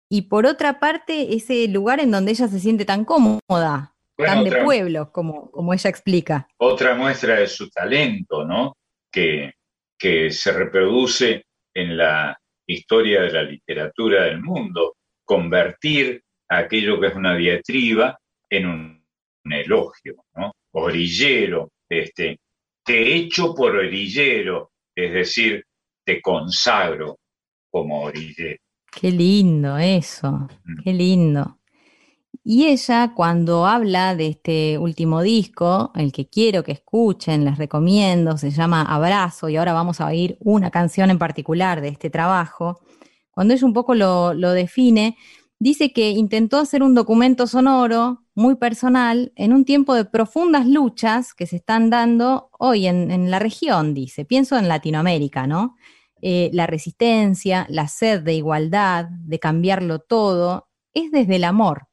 Y por otra parte, ese lugar en donde ella se siente tan cómoda, Bueno, tan de pueblo, como, como ella explica. Otra muestra de su talento, ¿no? Que, que se reproduce en la historia de la literatura del mundo, convertir aquello que es una diatriba en un, un elogio, ¿no? Orillero, este, te echo por orillero, es decir, te consagro como orillero. Qué lindo eso, qué lindo. Y ella cuando habla de este último disco, el que quiero que escuchen, les recomiendo, se llama Abrazo y ahora vamos a oír una canción en particular de este trabajo. Cuando ella un poco lo, lo define, dice que intentó hacer un documento sonoro muy personal en un tiempo de profundas luchas que se están dando hoy en, en la región, dice. Pienso en Latinoamérica, ¿no? Eh, la resistencia, la sed de igualdad, de cambiarlo todo, es desde el amor,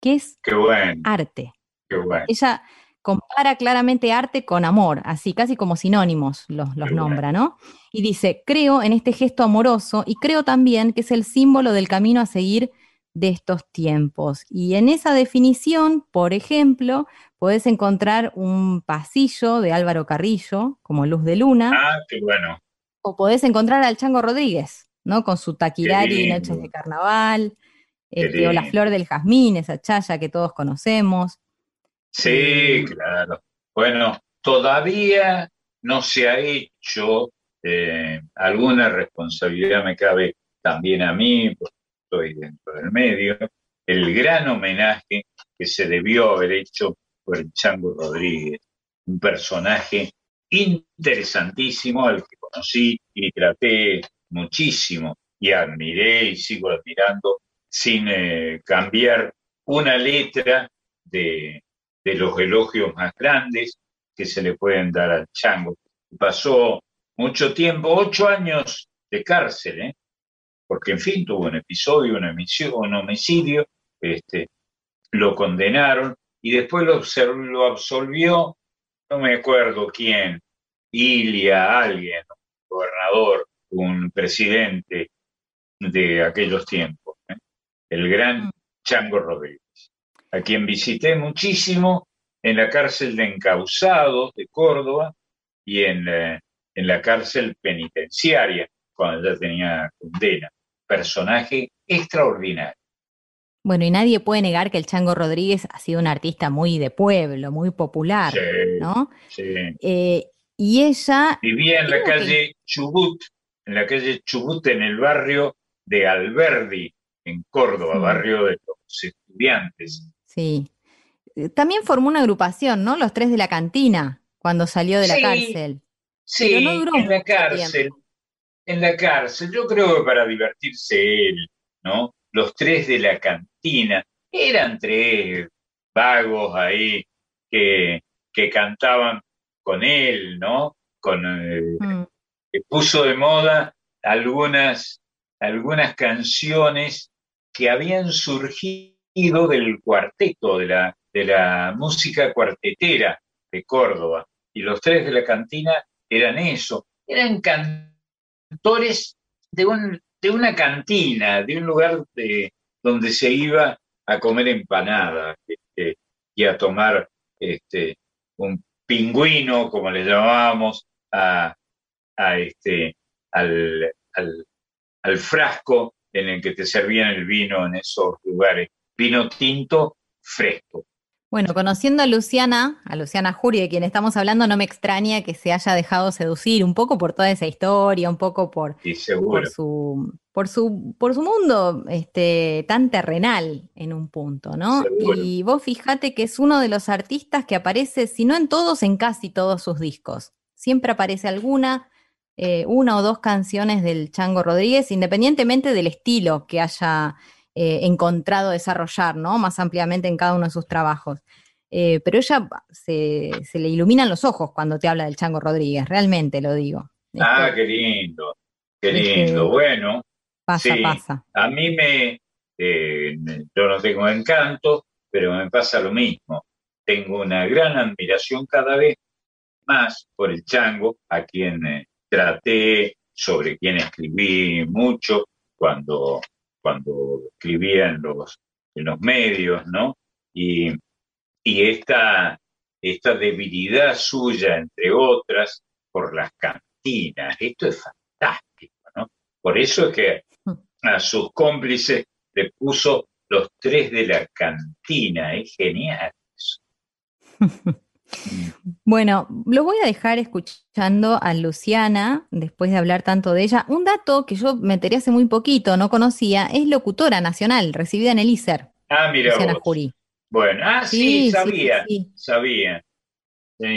que es Qué bueno, arte. qué bueno. Ella compara claramente arte con amor, así casi como sinónimos los, los Qué bueno. nombra, ¿no? Y dice, creo en este gesto amoroso y creo también que es el símbolo del camino a seguir de estos tiempos. Y en esa definición, por ejemplo, podés encontrar un pasillo de Álvaro Carrillo, como Luz de Luna, Ah, qué bueno. o podés encontrar al Chango Rodríguez, ¿no? Con su taquirari. Noches de Carnaval, este, o La. Flor del Jazmín, esa chaya que todos conocemos. Sí, claro. Bueno, todavía no se ha hecho, eh, alguna responsabilidad me cabe también a mí, porque estoy dentro del medio, el gran homenaje que se debió haber hecho por el Chango Rodríguez, un personaje interesantísimo al que conocí y traté muchísimo y admiré y sigo admirando sin eh, cambiar una letra de, de los elogios más grandes que se le pueden dar al chango. Pasó mucho tiempo, ocho años de cárcel, ¿eh? porque en fin tuvo un episodio, un homicidio, un homicidio este, lo condenaron y después lo, lo absolvió, no me acuerdo quién, Ilia, alguien, un gobernador, un presidente de aquellos tiempos, ¿eh? el gran Chango Rodríguez, a quien visité muchísimo en la cárcel de encausados de Córdoba y en, eh, en la cárcel penitenciaria, cuando ya tenía condena. Personaje extraordinario. Bueno, y nadie puede negar que el Chango Rodríguez ha sido un artista muy de pueblo, muy popular, Sí, ¿no? sí. Eh, y ella, Vivía en la que- calle Chubut, en la calle Chubut, en el barrio de Alberdi, en Córdoba, Sí. barrio de los estudiantes. sí, Eh, también formó una agrupación, ¿no? Los tres de la cantina, cuando salió de la cárcel. Sí, Pero no duró en la cárcel. tiempo. en la cárcel, yo creo que para divertirse él, ¿no? Los tres de la cantina, eran tres vagos ahí que, que cantaban con él, ¿no? Con, eh, Mm. que puso de moda algunas, algunas canciones que habían surgido del cuarteto, de la, de la música cuartetera de Córdoba. Y los tres de la cantina eran eso, eran cantores de, un, de una cantina, de un lugar de, donde se iba a comer empanadas este, y a tomar este, un pingüino, como le llamábamos, a, a este, al, al, al frasco en el que te servían el vino en esos lugares. Vino tinto fresco. Bueno, conociendo a Luciana, a Luciana Jury, de quien estamos hablando, no me extraña que se haya dejado seducir un poco por toda esa historia, un poco por, su, por su, por su mundo este, tan terrenal en un punto, ¿no? Seguro. Y vos fijate que es uno de los artistas que aparece, si no en todos, en casi todos sus discos. Siempre aparece alguna, eh, una o dos canciones del Chango Rodríguez, independientemente del estilo que haya eh, encontrado desarrollar, ¿no? Más ampliamente en cada uno de sus trabajos. Eh, pero ella se, se le iluminan los ojos cuando te habla del Chango Rodríguez, realmente lo digo. Ah, qué lindo, qué es que lindo. Bueno, Pasa, sí, pasa. a mí me, eh, yo no tengo encanto, pero me pasa lo mismo. Tengo una gran admiración cada vez más por el chango, a quien eh, traté, sobre quien escribí mucho cuando, cuando escribía en los, en los medios, ¿no? Y, y esta, esta debilidad suya, entre otras, por las cantinas. Esto es fantástico, ¿no? Por eso es que a sus cómplices le puso los tres de la cantina. Es genial. Bueno, lo voy a dejar escuchando a Luciana, después de hablar tanto de ella. Un dato que yo me enteré hace muy poquito, no conocía, es locutora nacional, recibida en el ISER, Ah, mira Luciana vos. Jury. Bueno, ah, sí, sabía, sí, sí. sabía.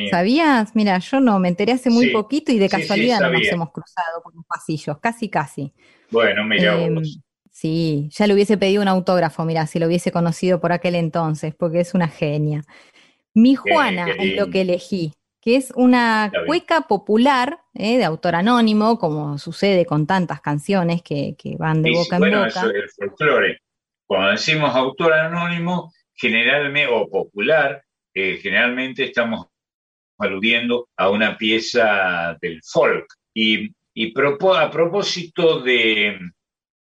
¿Sabías? Mira, yo no, me enteré hace muy poquito y de casualidad no nos hemos cruzado por los pasillos, casi, casi. Bueno, mira Em, vos. sí, ya le hubiese pedido un autógrafo, mira, si lo hubiese conocido por aquel entonces, porque es una genia. Mi Qué- Juana es lo que elegí, que es una cueca popular eh, de autor anónimo, como sucede con tantas canciones que, que van de boca en bueno, boca. eso es el folclore. Cuando decimos autor anónimo, generalmente, o popular, eh, generalmente estamos aludiendo a una pieza del folk. Y, a propósito de,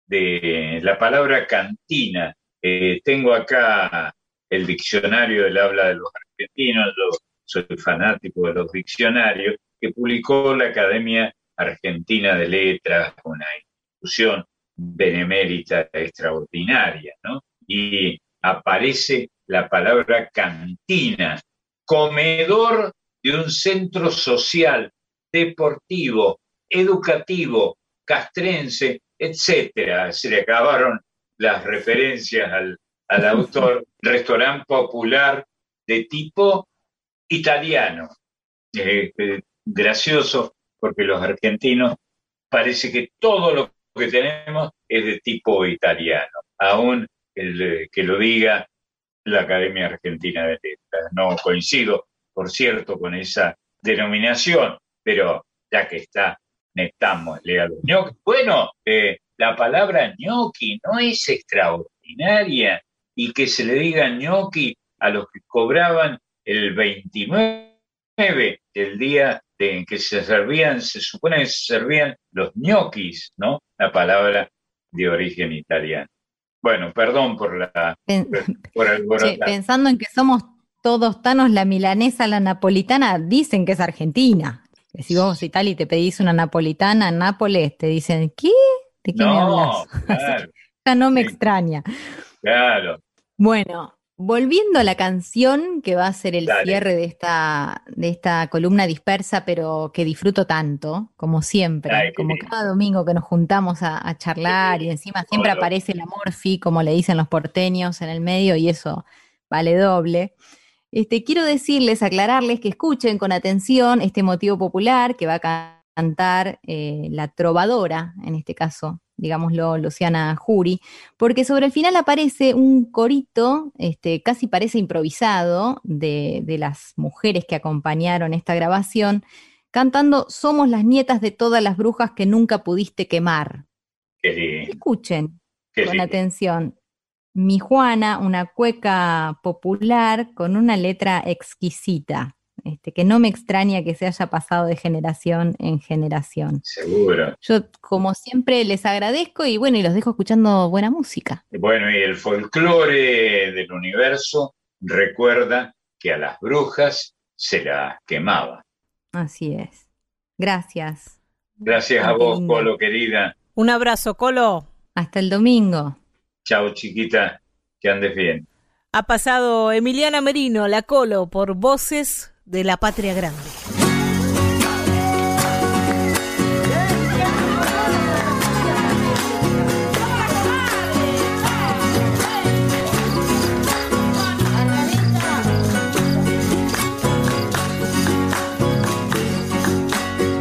de la palabra cantina, eh, tengo acá el diccionario del habla de los yo soy fanático de los diccionarios, que publicó la Academia Argentina de Letras, una institución benemérita extraordinaria, ¿no? Y aparece la palabra cantina, comedor de un centro social, deportivo, educativo, castrense, etcétera. Se le acabaron las referencias al, al autor, restaurante popular de tipo italiano. Eh, eh, gracioso, porque los argentinos parece que todo lo que tenemos es de tipo italiano, aún el, eh, que lo diga la Academia Argentina de Letras. No coincido, por cierto, con esa denominación, pero ya que está, metámosle a los. Bueno, la palabra ñoqui no es extraordinaria y que se le diga ñoqui a los que cobraban el 29 el día de, en que se servían, se supone que se servían los ñoquis, ¿no? La palabra de origen italiano. Bueno, perdón por la Pen- por che, alborotar. pensando en que somos todos tanos, la milanesa, la napolitana, dicen que es argentina. Que si vos a Italia y te pedís una napolitana en Nápoles, te dicen, ¿qué? ¿De qué me No, hablas? claro, Ya no me extraña. claro. Bueno, volviendo a la canción que va a ser el Dale. cierre de esta, de esta columna dispersa, pero que disfruto tanto, como siempre, Ay, como lindo. cada domingo que nos juntamos a, a charlar y encima siempre aparece la morfi, como le dicen los porteños en el medio, y eso vale doble. Este, quiero decirles, aclararles que escuchen con atención este motivo popular que va a cantar eh, la trovadora, en este caso, digámoslo, Luciana Jury, porque sobre el final aparece un corito, este, casi parece improvisado, de, de las mujeres que acompañaron esta grabación, cantando Somos las nietas de todas las brujas que nunca pudiste quemar. Escuchen con atención. Mi Juana, una cueca popular con una letra exquisita, este, que no me extraña que se haya pasado de generación en generación. Seguro. Yo, como siempre, les agradezco y bueno, y los dejo escuchando buena música. Bueno, y el folclore del universo recuerda que a las brujas se las quemaba. Así es. Gracias. Gracias a vos. Colo, querida. Un abrazo, Colo. Hasta el domingo. Chao, chiquita. Que andes bien. Ha pasado Emiliana Merino, la Colo, por Voces de la Patria Grande.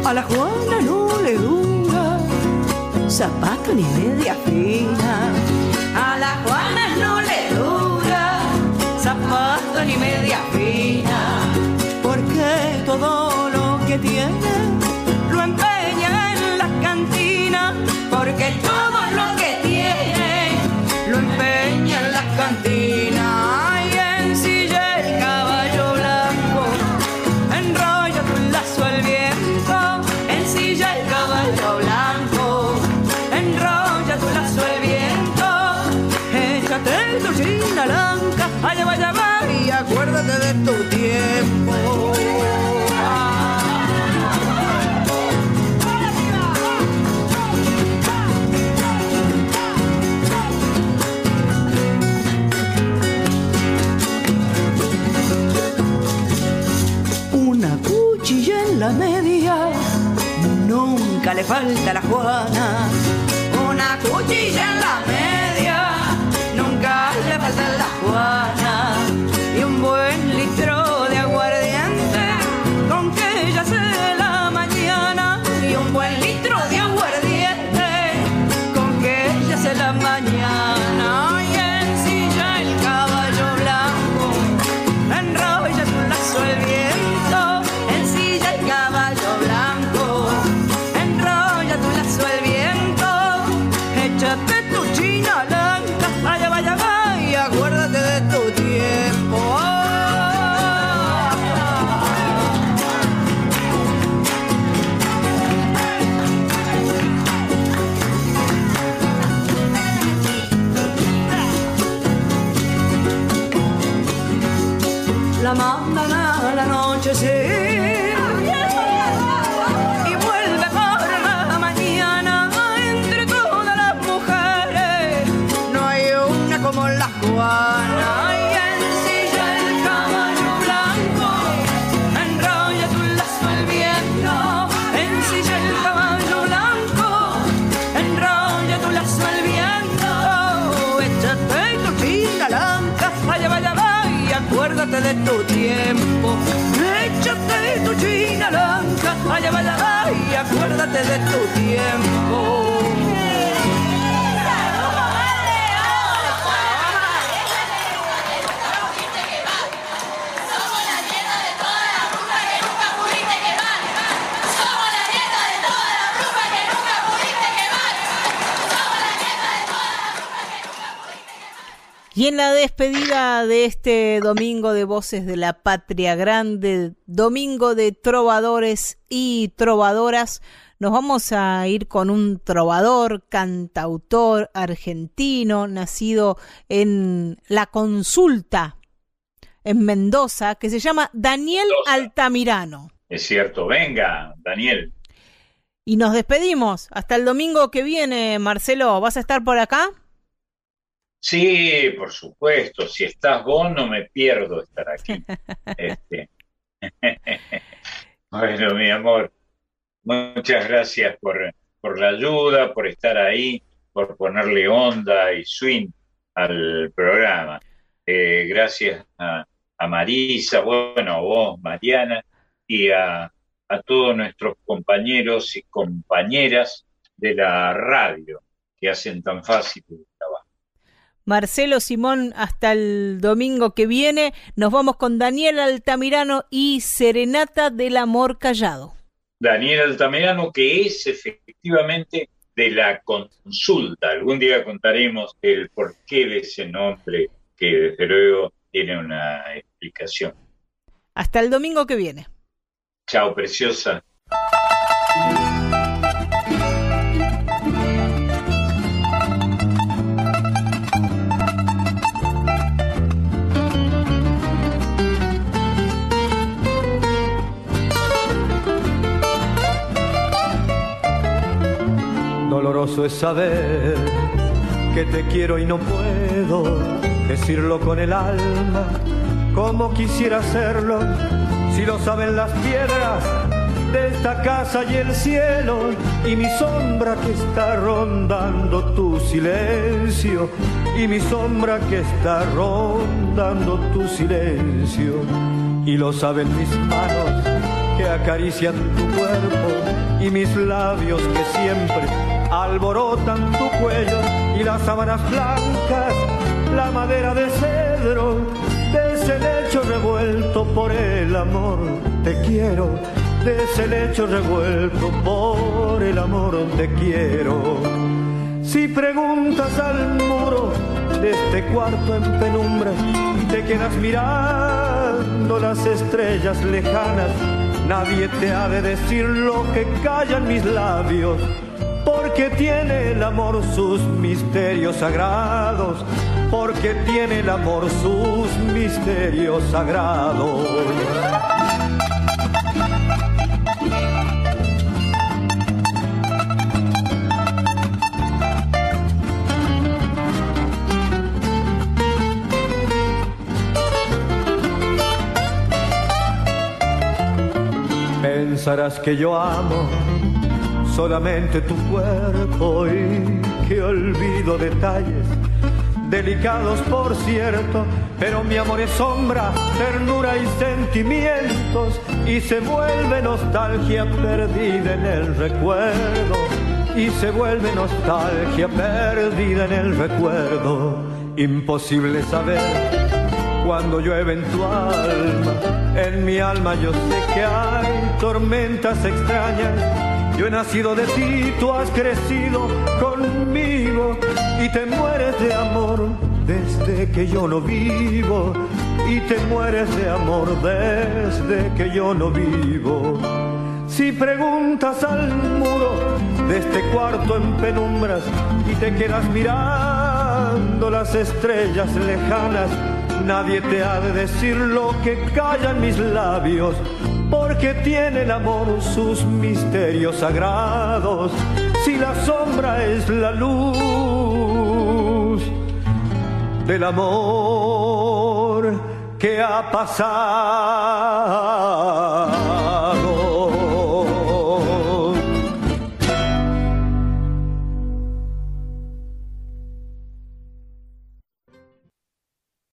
A la Juana no le dura zapato ni media fina. Falta la Juana. Una cuchilla en la despedida de este domingo de Voces de la Patria Grande, domingo de trovadores y trovadoras, nos vamos a ir con un trovador, cantautor argentino, nacido en La Consulta, en Mendoza, que se llama Daniel Altamirano. Es cierto. Venga, Daniel. Y nos despedimos. Hasta el domingo que viene, Marcelo. ¿Vas a estar por acá? Sí, por supuesto. Si estás vos, no me pierdo estar aquí. Este. Bueno, mi amor, muchas gracias por, por la ayuda, por estar ahí, por ponerle onda y swing al programa. Eh, gracias a, Marisa, bueno, a vos, Mariana, y a, a todos nuestros compañeros y compañeras de la radio que hacen tan fácil trabajo. Marcelo Simón, hasta el domingo que viene, nos vamos con Daniel Altamirano y Serenata del Amor Callado. Daniel Altamirano, que es efectivamente de la consulta. Algún día contaremos el porqué de ese nombre, que desde luego tiene una explicación. Hasta el domingo que viene. Chao, preciosa. Doloroso es saber que te quiero y no puedo decirlo con el alma como quisiera hacerlo. Si lo saben las piedras de esta casa y el cielo y mi sombra que está rondando tu silencio y mi sombra que está rondando tu silencio. Y lo saben mis manos que acarician tu cuerpo y mis labios que siempre alborotan tu cuello y las sábanas blancas, la madera de cedro, de ese lecho revuelto por el amor, te quiero, de ese lecho revuelto por el amor, te quiero. Si preguntas al muro de este cuarto en penumbra y te quedas mirando las estrellas lejanas, nadie te ha de decir lo que callan mis labios porque tiene el amor sus misterios sagrados, porque tiene el amor sus misterios sagrados. Pensarás que yo amo solamente tu cuerpo y que olvido detalles delicados por cierto, pero mi amor es sombra, ternura y sentimientos y se vuelve nostalgia perdida en el recuerdo y se vuelve nostalgia perdida en el recuerdo. Imposible saber cuando llueve en tu alma, en mi alma yo sé que hay tormentas extrañas yo he nacido de ti, tú has crecido conmigo y te mueres de amor desde que yo no vivo. Y te mueres de amor desde que yo no vivo. Si preguntas al muro de este cuarto en penumbras y te quedas mirando las estrellas lejanas, nadie te ha de decir lo que callan mis labios porque tiene el amor sus misterios sagrados. Si la sombra es la luz del amor que ha pasado.